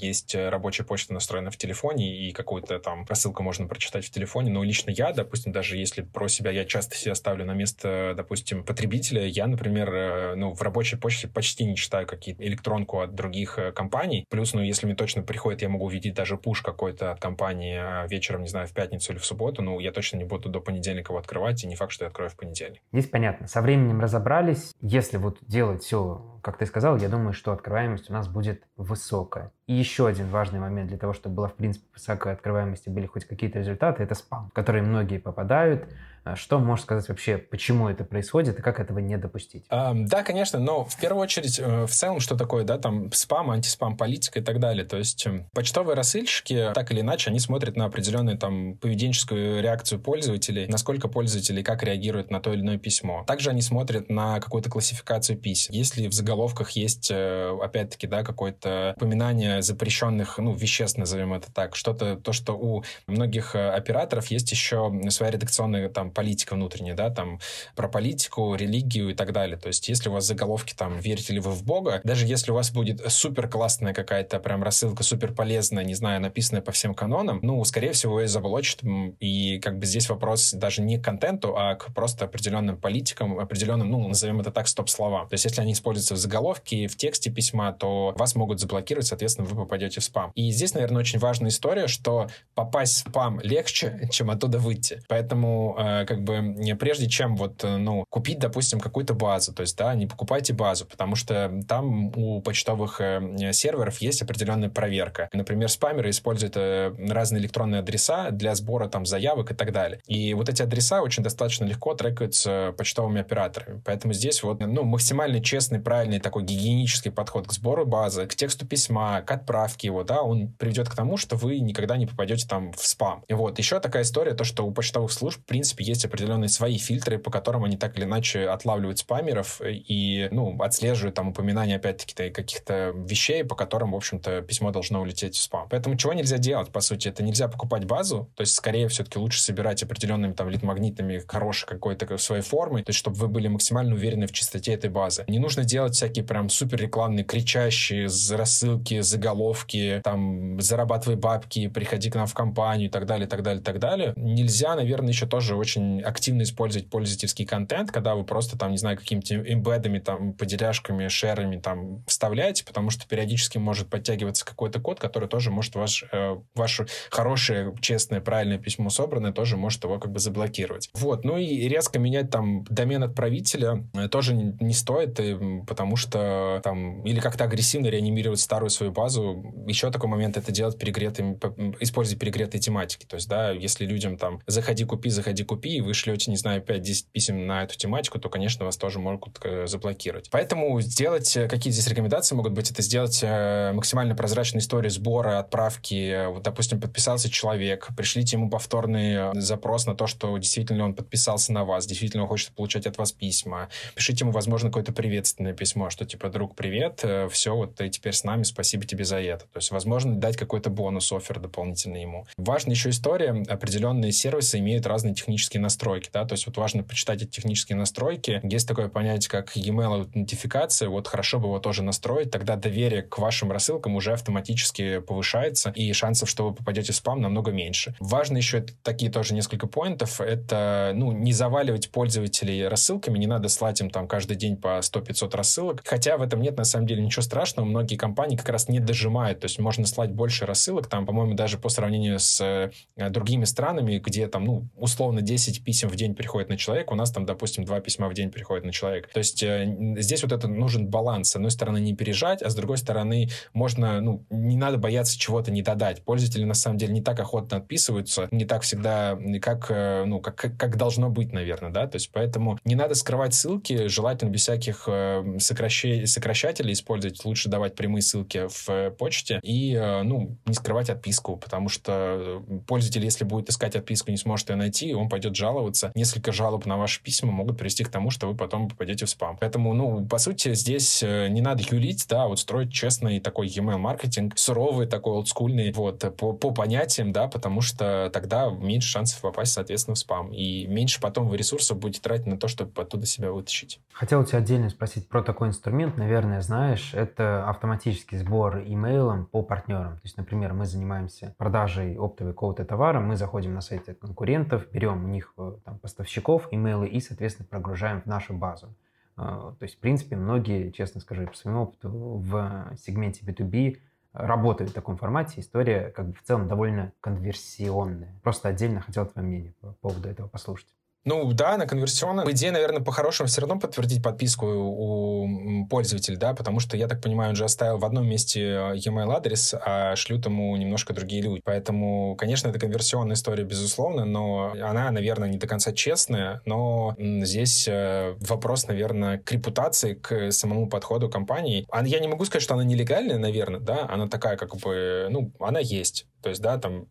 есть рабочая почта настроена в телефоне, и какую-то там рассылку можно прочитать в телефоне, телефоне, но лично я, допустим, даже если про себя, я часто себя ставлю на место, допустим, потребителя, я, например, э, ну, в рабочей почте почти не читаю какие-то электронку от других э, компаний. Плюс, ну, если мне точно приходит, я могу увидеть даже пуш какой-то от компании а, вечером, не знаю, в пятницу или в субботу, ну, я точно не буду до понедельника его открывать, и не факт, что я открою в понедельник. Здесь понятно. Со временем разобрались. Если вот делать все как ты сказал, я думаю, что открываемость у нас будет высокая. И еще один важный момент для того, чтобы была, в принципе, высокая открываемость и были хоть какие-то результаты, это спам, в который многие попадают. А что можешь сказать вообще, почему это происходит и как этого не допустить? Да, конечно, но в первую очередь, э, в целом, что такое, да, там спам, антиспам, политика и так далее. То есть эм, почтовые рассыльщики, так или иначе, они смотрят на определенную там поведенческую реакцию пользователей, насколько пользователи как реагируют на то или иное письмо. Также они смотрят на какую-то классификацию писем. Если в заголовках есть, э, опять-таки, да, какое-то упоминание запрещенных, ну, веществ, назовем это так, что-то, то, что у многих э, операторов есть еще своя редакционная там политика внутренняя, да, там про политику, религию и так далее. То есть, если у вас заголовки там «Верите ли вы в Бога?», даже если у вас будет супер классная какая-то прям рассылка, супер полезная, не знаю, написанная по всем канонам, ну, скорее всего, ее заблочат. И как бы здесь вопрос даже не к контенту, а к просто определенным политикам, определенным, ну, назовем это так, стоп-словам. То есть, если они используются в заголовке, в тексте письма, то вас могут заблокировать, соответственно, вы попадете в спам. И здесь, наверное, очень важная история, что попасть в спам легче, чем оттуда выйти. Поэтому э, как бы прежде чем вот, э, ну, купить, допустим, какую-то базу, то есть, да, не покупайте базу, потому что там у почтовых э, серверов есть определенная проверка. Например, спамеры используют э, разные электронные адреса для сбора там заявок и так далее. И вот эти адреса очень достаточно легко трекаются почтовыми операторами. Поэтому здесь вот, ну, максимально честный, правильный такой гигиенический подход к сбору базы, к тексту письма, к отправке его, да, он приведет к тому, что вы никогда не попадете там в спам. Вот еще такая история, то, что у почтовых служб, в принципе, есть есть определенные свои фильтры, по которым они так или иначе отлавливают спамеров и, ну, отслеживают там упоминания, опять-таки, каких-то вещей, по которым, в общем-то, письмо должно улететь в спам. Поэтому чего нельзя делать, по сути? Это нельзя покупать базу, то есть, скорее, все-таки лучше собирать определенными там лид-магнитами хорошей какой-то своей формы, то есть, чтобы вы были максимально уверены в чистоте этой базы. Не нужно делать всякие прям супер рекламные, кричащие рассылки, заголовки, там, зарабатывай бабки, приходи к нам в компанию и так далее, и так далее, и так далее. Нельзя, наверное, еще тоже очень активно использовать пользовательский контент, когда вы просто там, не знаю, какими-то эмбедами, там, поделяшками, шерами там вставляете, потому что периодически может подтягиваться какой-то код, который тоже может ваш, э, ваше хорошее, честное, правильное письмо собранное тоже может его как бы заблокировать. Вот, ну и резко менять там домен отправителя э, тоже не, стоит, и, потому что там или как-то агрессивно реанимировать старую свою базу. Еще такой момент это делать перегретым, используя перегретые тематики. То есть, да, если людям там заходи, купи, заходи, купи, и вы шлете, не знаю, 5-10 писем на эту тематику, то, конечно, вас тоже могут э, заблокировать. Поэтому сделать, э, какие здесь рекомендации могут быть, это сделать э, максимально прозрачную историю сбора, отправки. Вот, допустим, подписался человек, пришлите ему повторный запрос на то, что действительно он подписался на вас, действительно он хочет получать от вас письма. Пишите ему, возможно, какое-то приветственное письмо, что типа, друг, привет, все, вот ты теперь с нами, спасибо тебе за это. То есть, возможно, дать какой-то бонус, офер дополнительный ему. Важная еще история, определенные сервисы имеют разные технические настройки, да, то есть вот важно почитать эти технические настройки. Есть такое понятие, как email аутентификация, вот хорошо бы его тоже настроить, тогда доверие к вашим рассылкам уже автоматически повышается, и шансов, что вы попадете в спам, намного меньше. Важно еще такие тоже несколько поинтов, это, ну, не заваливать пользователей рассылками, не надо слать им там каждый день по 100-500 рассылок, хотя в этом нет на самом деле ничего страшного, многие компании как раз не дожимают, то есть можно слать больше рассылок, там, по-моему, даже по сравнению с э, другими странами, где там, ну, условно 10 писем в день приходит на человека, у нас там, допустим, 2 письма в день приходит на человека. То есть э, здесь вот это нужен баланс. С одной стороны, не пережать, а с другой стороны, можно, ну, не надо бояться чего-то не додать. Пользователи, на самом деле, не так охотно отписываются, не так всегда, как, э, ну, как, как должно быть, наверное, да, то есть поэтому не надо скрывать ссылки, желательно без всяких э, сокращей, сокращателей использовать, лучше давать прямые ссылки в почте и, ну, не скрывать отписку, потому что пользователь, если будет искать отписку, не сможет ее найти, он пойдет жаловаться. Несколько жалоб на ваши письма могут привести к тому, что вы потом попадете в спам. Поэтому, ну, по сути, здесь э, не надо юлить, да, вот строить честный такой email маркетинг, суровый такой олдскульный, вот, по, по понятиям, да, потому что тогда меньше шансов попасть, соответственно, в спам. И меньше потом вы ресурсов будете тратить на то, чтобы оттуда себя вытащить. Хотел у тебя отдельно спросить про такой инструмент, наверное, знаешь, это автоматический сбор имейлом по партнерам. То есть, например, мы занимаемся продажей оптовой какого-то товара, мы заходим на сайты конкурентов, берем у них э, там, поставщиков, имейлы и, соответственно, прогружаем в нашу базу. А, то есть, в принципе, многие, честно скажу, по своему опыту в сегменте B2B работают в таком формате. История как бы в целом довольно конверсионная. Просто отдельно хотел твое мнение по поводу этого послушать. Ну да, на конверсионно. По идее, наверное, по-хорошему все равно подтвердить подписку у пользователя, да, потому что, я так понимаю, он же оставил в одном месте э, e-mail адрес, а шлют ему немножко другие люди. Поэтому, конечно, это конверсионная история, безусловно, но она, наверное, не до конца честная, но здесь э, вопрос, наверное, к репутации, к самому подходу компании. Я не могу сказать, что она нелегальная, наверное, да, она такая, как бы, ну, она есть. То есть, да, там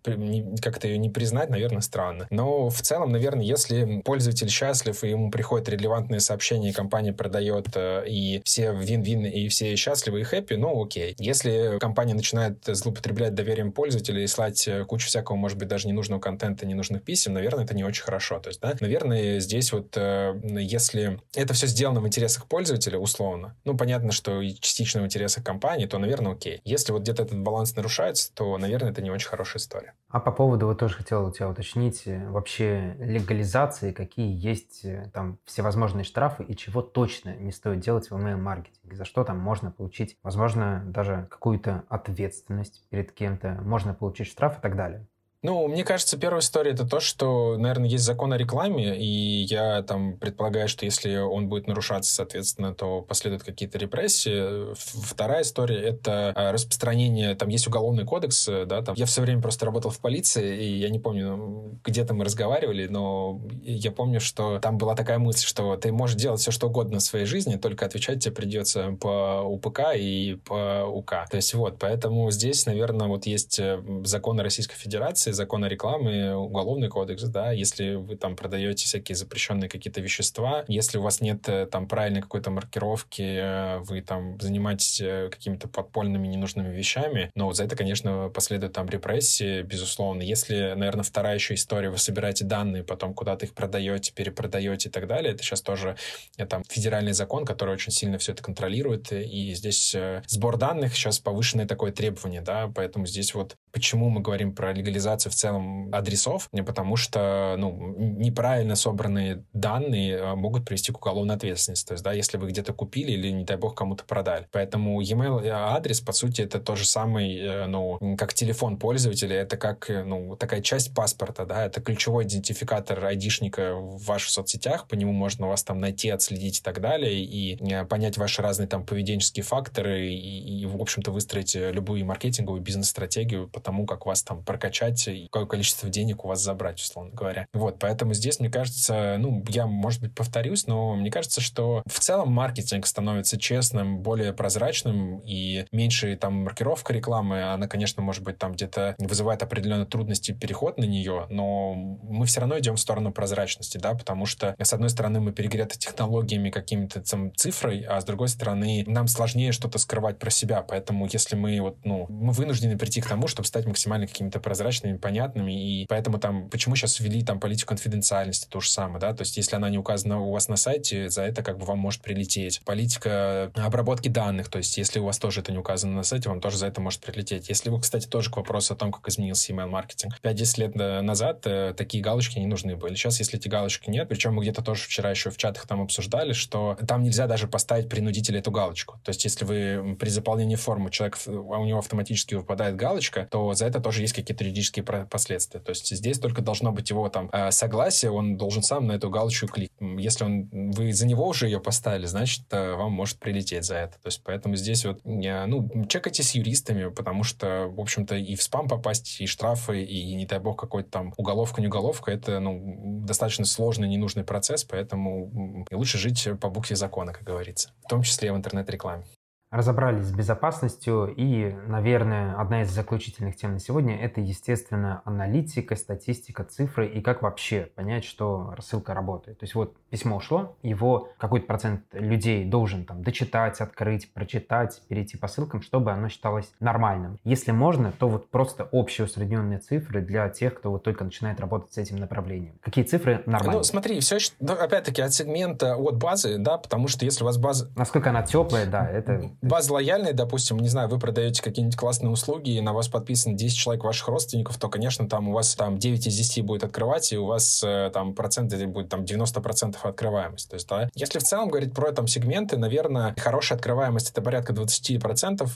как-то ее не признать, наверное, странно. Но в целом, наверное, если пользователь счастлив, и ему приходят релевантные сообщения, и компания продает, э, и все вин-вин, и все счастливы и хэппи, ну окей. Если компания начинает злоупотреблять доверием пользователя и слать э, кучу всякого, может быть, даже ненужного контента, ненужных писем, наверное, это не очень хорошо. То есть, да, наверное, здесь вот, э, если это все сделано в интересах пользователя, условно, ну, понятно, что частично в интересах компании, то, наверное, окей. Если вот где-то этот баланс нарушается, то, наверное, это не очень очень хорошая история. А по поводу, вот тоже хотел у тебя уточнить, э, вообще легализации, какие есть э, там всевозможные штрафы и чего точно не стоит делать в email-маркетинге, за что там можно получить, возможно, даже какую-то ответственность перед кем-то, можно получить штраф и так далее. Ну, мне кажется, первая история это то, что, наверное, есть закон о рекламе, и я там предполагаю, что если он будет нарушаться, соответственно, то последуют какие-то репрессии. Вторая история это а, распространение, там есть уголовный кодекс, да, там. Я все время просто работал в полиции, и я не помню, где-то мы разговаривали, но я помню, что там была такая мысль, что ты можешь делать все, что угодно в своей жизни, только отвечать тебе придется по УПК и по УК. То есть вот, поэтому здесь, наверное, вот есть э, законы Российской Федерации, закона рекламы, уголовный кодекс, да, если вы там продаете всякие запрещенные какие-то вещества, если у вас нет э, там правильной какой-то маркировки, э, вы там занимаетесь э, какими-то подпольными ненужными вещами, но вот за это, конечно, последуют там репрессии, безусловно. Если, наверное, вторая еще история, вы собираете данные, потом куда-то их продаете, перепродаете и так далее, это сейчас тоже там федеральный закон, который очень сильно все это контролирует, и здесь сбор данных сейчас повышенное такое требование, да, поэтому здесь вот почему мы говорим про легализацию в целом адресов, потому что, ну, неправильно собранные данные а, могут привести к уголовной ответственности, то есть, да, если вы где-то купили или, не дай бог, кому-то продали. Поэтому e-mail адрес, по сути, это то же самое, э, ну, как телефон пользователя, это как, э, ну, такая часть паспорта, да, это ключевой идентификатор айдишника в ваших соцсетях, по нему можно вас там найти, отследить и так далее, и э, понять ваши разные там поведенческие факторы, и, и в общем-то, выстроить любую маркетинговую бизнес-стратегию по тому, как вас там прокачать и какое количество денег у вас забрать, условно говоря. Вот, поэтому здесь, мне кажется, ну, я, может быть, повторюсь, но мне кажется, что в целом маркетинг становится честным, более прозрачным, и меньше там маркировка рекламы, она, конечно, может быть, там где-то вызывает определенные трудности переход на нее, но мы все равно идем в сторону прозрачности, да, потому что, с одной стороны, мы перегреты технологиями, какими-то там цифрой, а с другой стороны, нам сложнее что-то скрывать про себя, поэтому если мы вот, ну, мы вынуждены прийти к тому, чтобы стать максимально какими-то прозрачными, понятными, и поэтому там, почему сейчас ввели там политику конфиденциальности, то же самое, да, то есть если она не указана у вас на сайте, за это как бы вам может прилететь. Политика обработки данных, то есть если у вас тоже это не указано на сайте, вам тоже за это может прилететь. Если вы, кстати, тоже к вопросу о том, как изменился email-маркетинг. 5-10 лет назад э, такие галочки не нужны были. Сейчас, если эти галочки нет, причем мы где-то тоже вчера еще в чатах там обсуждали, что там нельзя даже поставить принудителя эту галочку. То есть если вы при заполнении формы человек, а у него автоматически выпадает галочка, то за это тоже есть какие-то юридические последствия. То есть здесь только должно быть его там э, согласие, он должен сам на эту галочку кликнуть. Если он, вы за него уже ее поставили, значит, э, вам может прилететь за это. То есть поэтому здесь вот, ну, чекайте с юристами, потому что, в общем-то, и в спам попасть, и штрафы, и, не дай бог, какой-то там уголовка, не уголовка, это, ну, достаточно сложный, ненужный процесс, поэтому лучше жить по букве закона, как говорится, в том числе и в интернет-рекламе разобрались с безопасностью, и, наверное, одна из заключительных тем на сегодня – это, естественно, аналитика, статистика, цифры и как вообще понять, что рассылка работает. То есть вот письмо ушло, его какой-то процент людей должен там дочитать, открыть, прочитать, перейти по ссылкам, чтобы оно считалось нормальным. Если можно, то вот просто общие усредненные цифры для тех, кто вот только начинает работать с этим направлением. Какие цифры нормальные? Ну, смотри, все, опять-таки, от сегмента, от базы, да, потому что если у вас база... Насколько она теплая, да, это база лояльная, допустим, не знаю, вы продаете какие-нибудь классные услуги, и на вас подписано 10 человек ваших родственников, то, конечно, там у вас там 9 из 10 будет открывать, и у вас э, там проценты будет там 90% открываемость. То есть, да, если в целом говорить про там сегменты, наверное, хорошая открываемость это порядка 20%,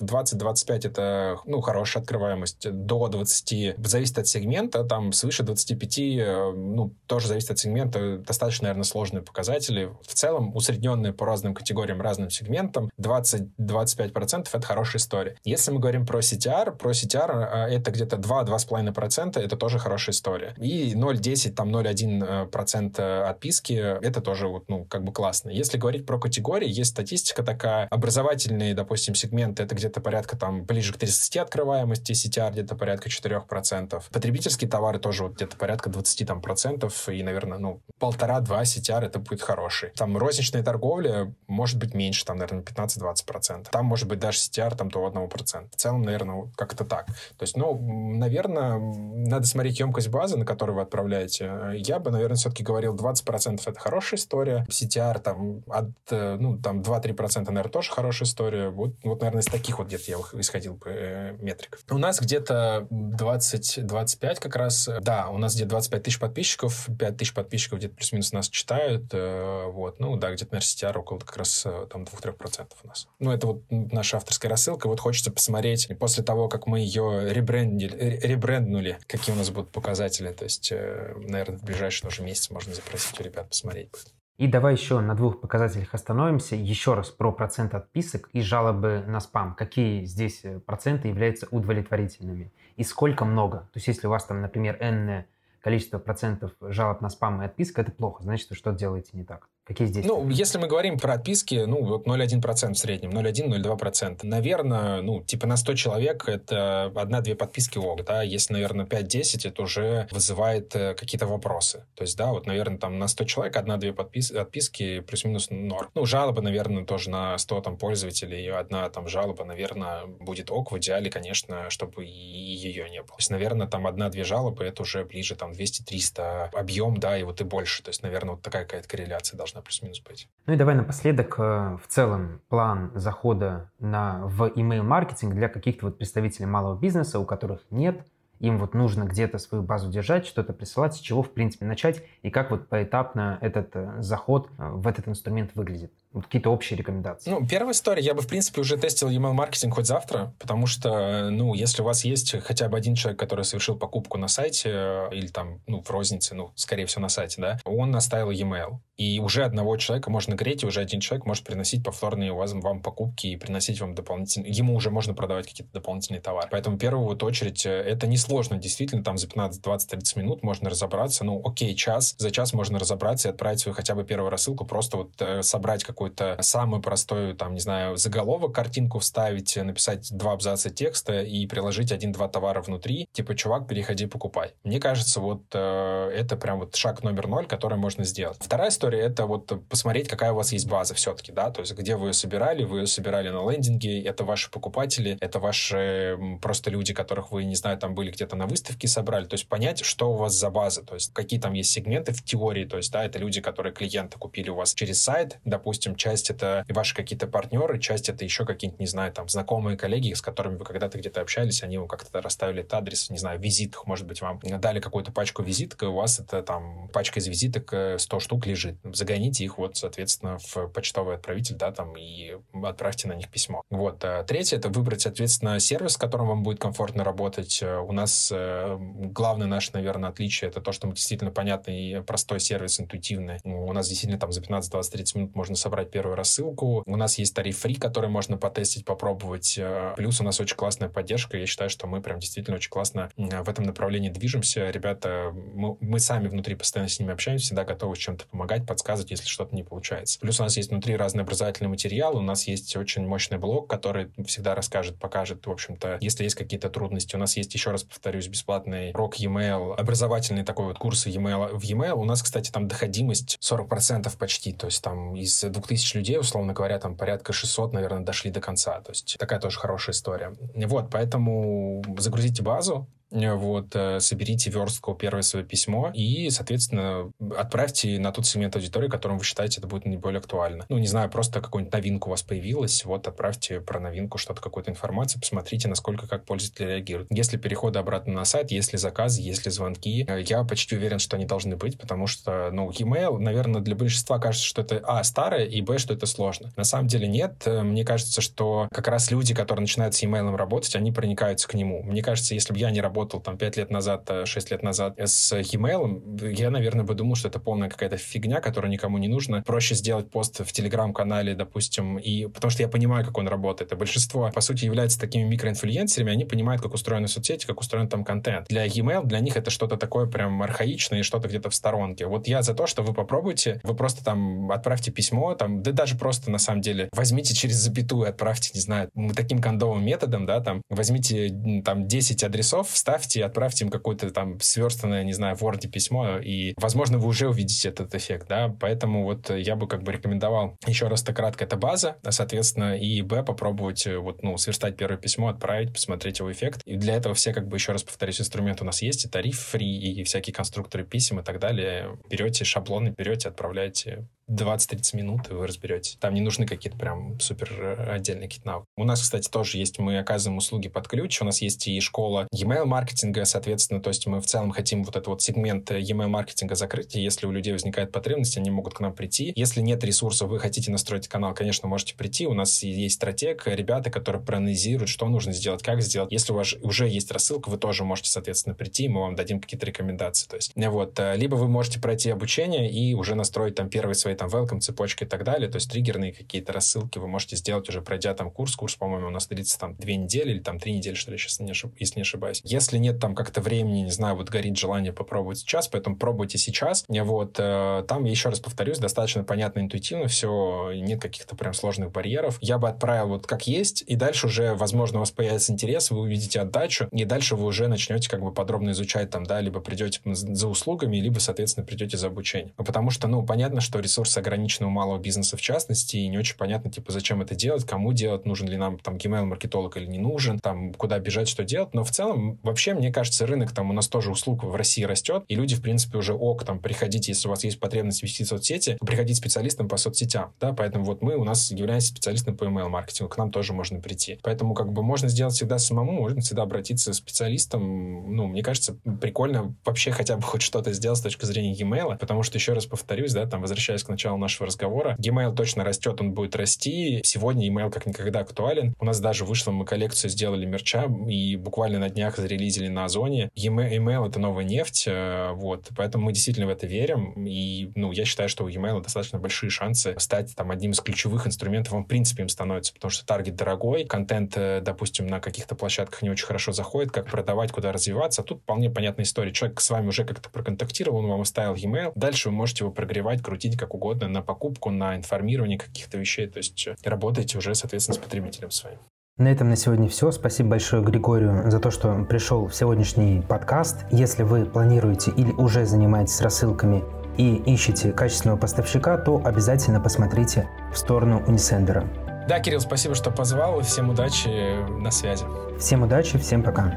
20-25 это, ну, хорошая открываемость, до 20 зависит от сегмента, там свыше 25, э, ну, тоже зависит от сегмента, достаточно, наверное, сложные показатели. В целом, усредненные по разным категориям, разным сегментам, 20 25% это хорошая история. Если мы говорим про CTR, про CTR а, это где-то 2-2,5%, это тоже хорошая история. И 0,10, там 0,1% э, отписки, это тоже вот, ну, как бы классно. Если говорить про категории, есть статистика такая, образовательные, допустим, сегменты, это где-то порядка там ближе к 30 открываемости, CTR где-то порядка 4%. Потребительские товары тоже вот где-то порядка 20 там процентов, и, наверное, ну, полтора-два CTR это будет хороший. Там розничная торговля может быть меньше, там, наверное, 15-20%. Там может быть даже CTR там до 1%. В целом, наверное, как-то так. То есть, ну, наверное, надо смотреть емкость базы, на которую вы отправляете. Я бы, наверное, все-таки говорил 20% это хорошая история. CTR там от, э, ну, там 2-3% наверное, тоже хорошая история. Вот, вот, наверное, из таких вот где-то я исходил бы э, метрик. У нас где-то 20-25 как раз. Да, у нас где-то 25 тысяч подписчиков, 5 тысяч подписчиков где-то плюс-минус нас читают. Э, вот, ну, да, где-то, наверное, CTR около как раз там 2-3% у нас. Ну, это вот наша авторская рассылка. Вот хочется посмотреть после того, как мы ее ребрендили, ребренднули, какие у нас будут показатели. То есть, э, наверное, в ближайший тоже месяц можно запросить у ребят посмотреть. И давай еще на двух показателях остановимся. Еще раз про процент отписок и жалобы на спам. Какие здесь э, проценты являются удовлетворительными? И сколько много? То есть если у вас там, например, n количество процентов жалоб на спам и отписок, это плохо, значит, вы что-то делаете не так. Какие здесь? Ну, если мы говорим про отписки, ну, вот 0,1% в среднем, 0,1-0,2%. Наверное, ну, типа на 100 человек это одна-две подписки ок, да. Если, наверное, 5-10, это уже вызывает э, какие-то вопросы. То есть, да, вот, наверное, там на 100 человек одна-две подпис... отписки плюс-минус норм. Ну, жалоба, наверное, тоже на 100 там пользователей, одна там жалоба, наверное, будет ок. В идеале, конечно, чтобы и ее не было. То есть, наверное, там одна-две жалобы, это уже ближе там 200-300 объем, да, и вот и больше. То есть, наверное, вот такая какая-то корреляция должна плюс-минус быть. Ну и давай напоследок э, в целом план захода на, в email-маркетинг для каких-то вот представителей малого бизнеса, у которых нет им вот нужно где-то свою базу держать, что-то присылать, с чего, в принципе, начать, и как вот поэтапно этот э, заход э, в этот инструмент выглядит. Какие-то общие рекомендации. Ну, первая история, я бы, в принципе, уже тестил email-маркетинг хоть завтра, потому что, ну, если у вас есть хотя бы один человек, который совершил покупку на сайте э, или там, ну, в рознице, ну, скорее всего, на сайте, да, он оставил e-mail. И уже одного человека можно греть, и уже один человек может приносить повторные у вас, вам покупки и приносить вам дополнительные... Ему уже можно продавать какие-то дополнительные товары. Поэтому в первую вот очередь это не сложно, действительно, там за 15, 20, 30 минут можно разобраться. Ну, окей, час, за час можно разобраться и отправить свою хотя бы первую рассылку, просто вот э, собрать какой-то самый простой, там, не знаю, заголовок, картинку вставить, написать два абзаца текста и приложить один-два товара внутри, типа, чувак, переходи, покупай. Мне кажется, вот э, это прям вот шаг номер ноль, который можно сделать. Вторая история — это вот посмотреть, какая у вас есть база все-таки, да, то есть где вы ее собирали, вы ее собирали на лендинге, это ваши покупатели, это ваши просто люди, которых вы, не знаю, там были где-то на выставке, собрали, то есть понять, что у вас за база, то есть какие там есть сегменты в теории, то есть, да, это люди, которые клиенты купили у вас через сайт, допустим, часть это ваши какие-то партнеры, часть это еще какие-нибудь, не знаю, там, знакомые коллеги, с которыми вы когда-то где-то общались, они вам как-то расставили этот адрес, не знаю, визиток, может быть, вам дали какую-то пачку визиток, и у вас это там пачка из визиток 100 э, штук лежит. Загоните их вот, соответственно, в почтовый отправитель, да, там, и отправьте на них письмо. Вот. А третье — это выбрать, соответственно, сервис, с которым вам будет комфортно работать. Э, у нас э, главное наше, наверное, отличие это то, что мы действительно понятный и простой сервис, интуитивный. У нас действительно там за 15, 20, 30 минут можно собрать первую рассылку. У нас есть тариф фри, который можно потестить, попробовать. Э, плюс у нас очень классная поддержка. Я считаю, что мы прям действительно очень классно в этом направлении движемся. Ребята, мы, мы сами внутри постоянно с ними общаемся, всегда готовы чем-то помогать, подсказывать, если что-то не получается. Плюс у нас есть внутри разные образовательные материалы. У нас есть очень мощный блог, который всегда расскажет, покажет, в общем-то, если есть какие-то трудности. У нас есть, еще раз повторюсь, бесплатный рок e-mail, образовательный такой вот курс e-mail в e-mail. У нас, кстати, там доходимость 40% почти. То есть там из 2000 людей, условно говоря, там порядка 600, наверное, дошли до конца. То есть такая тоже хорошая история. Вот, поэтому загрузите базу, вот, э, соберите верстку, первое свое письмо и, соответственно, отправьте на тот сегмент аудитории, которым вы считаете это будет наиболее актуально. Ну, не знаю, просто какую-нибудь новинку у вас появилась, вот отправьте про новинку что-то, какую-то информацию, посмотрите, насколько как пользователи реагируют. Если переходы обратно на сайт, если заказы, если звонки, э, я почти уверен, что они должны быть, потому что, ну, e-mail, наверное, для большинства кажется, что это, а, старое, и, б, что это сложно. На самом деле нет. Э, мне кажется, что как раз люди, которые начинают с e-mail работать, они проникаются к нему. Мне кажется, если бы я не работал работал там 5 лет назад, 6 э, лет назад с e-mail, я, наверное, бы думал, что это полная какая-то фигня, которая никому не нужна. Проще сделать пост в Телеграм-канале, допустим, и потому что я понимаю, как он работает. И большинство, по сути, являются такими микроинфлюенсерами, они понимают, как устроены соцсети, как устроен там контент. Для e-mail, для них это что-то такое прям архаичное и что-то где-то в сторонке. Вот я за то, что вы попробуйте, вы просто там отправьте письмо, там, да даже просто на самом деле возьмите через запятую, отправьте, не знаю, таким кондовым методом, да, там, возьмите там 10 адресов, вставьте, отправьте им какое-то там сверстанное, не знаю, в Word письмо, и, возможно, вы уже увидите этот эффект, да, поэтому вот я бы как бы рекомендовал еще раз так кратко, это база, соответственно, и, б, попробовать э, вот, ну, сверстать первое письмо, отправить, посмотреть его эффект, и для этого все, как бы, еще раз повторюсь, инструмент у нас есть, и тариф фри, и всякие конструкторы писем и так далее, берете шаблоны, берете, отправляете 20-30 минут, и вы разберете. Там не нужны какие-то прям супер э, отдельные какие-то навыки. У нас, кстати, тоже есть, мы оказываем услуги под ключ. У нас есть и школа e-mail маркетинга, соответственно, то есть мы в целом хотим вот этот вот сегмент э, e-mail маркетинга закрыть. И если у людей возникает потребность, они могут к нам прийти. Если нет ресурсов, вы хотите настроить канал, конечно, можете прийти. У нас есть стратег, ребята, которые проанализируют, что нужно сделать, как сделать. Если у вас уже есть рассылка, вы тоже можете, соответственно, прийти, и мы вам дадим какие-то рекомендации. То есть, вот, э, либо вы можете пройти обучение и уже настроить там первые свои там welcome, цепочки и так далее. То есть триггерные какие-то рассылки вы можете сделать уже пройдя там курс. Курс, по-моему, у нас длится там две недели или там три недели, что ли, сейчас не ошиб... если не ошибаюсь. Если нет там как-то времени, не знаю, вот горит желание попробовать сейчас, поэтому пробуйте сейчас. Вот э, там, еще раз повторюсь, достаточно понятно, интуитивно все, нет каких-то прям сложных барьеров. Я бы отправил вот как есть, и дальше уже, возможно, у вас появится интерес, вы увидите отдачу, и дальше вы уже начнете как бы подробно изучать там, да, либо придете за услугами, либо, соответственно, придете за обучением. Ну, потому что, ну, понятно, что ресурсы ограничены у малого бизнеса в частности, и не очень понятно, типа, зачем это делать, кому делать, нужен ли нам там email-маркетолог или не нужен, там, куда бежать, что делать. Но в целом, вообще, мне кажется, рынок там у нас тоже услуг в России растет, и люди, в принципе, уже ок, там, приходите, если у вас есть потребность вести соцсети, приходить специалистам по соцсетям, да, поэтому вот мы у нас являемся специалистом по email-маркетингу, к нам тоже можно прийти. Поэтому как бы можно сделать всегда самому, можно всегда обратиться к специалистам. Ну, мне кажется, прикольно вообще хотя бы хоть что-то сделать с точки зрения e-mail, потому что, еще раз повторюсь, да, там, возвращаясь к началу нашего разговора, e-mail точно растет, он будет расти. Сегодня e-mail как никогда актуален. У нас даже вышло, мы коллекцию сделали мерча, и буквально на днях зарелизили на Озоне. E-mail — это новая нефть, э, вот, поэтому мы действительно в это верим, и, ну, я считаю, что у e-mail достаточно большие шансы стать там одним из ключевых инструментов, он, в принципе, им становится, потому что таргет дорогой, контент, э, допустим, на каких-то площадках не очень хорошо заходит, как продавать, куда развиваться. Тут вполне понятная история. Человек с вами уже как-то проконтактировал, он вам оставил e-mail. Дальше вы можете его прогревать, крутить как угодно на покупку, на информирование каких-то вещей. То есть э, работаете уже, соответственно, с потребителем своим. На этом на сегодня все. Спасибо большое Григорию за то, что пришел в сегодняшний подкаст. Если вы планируете или уже занимаетесь рассылками и ищете качественного поставщика, то обязательно посмотрите в сторону Unisender. Да, Кирилл, спасибо, что позвал. Всем удачи на связи. Всем удачи, всем пока.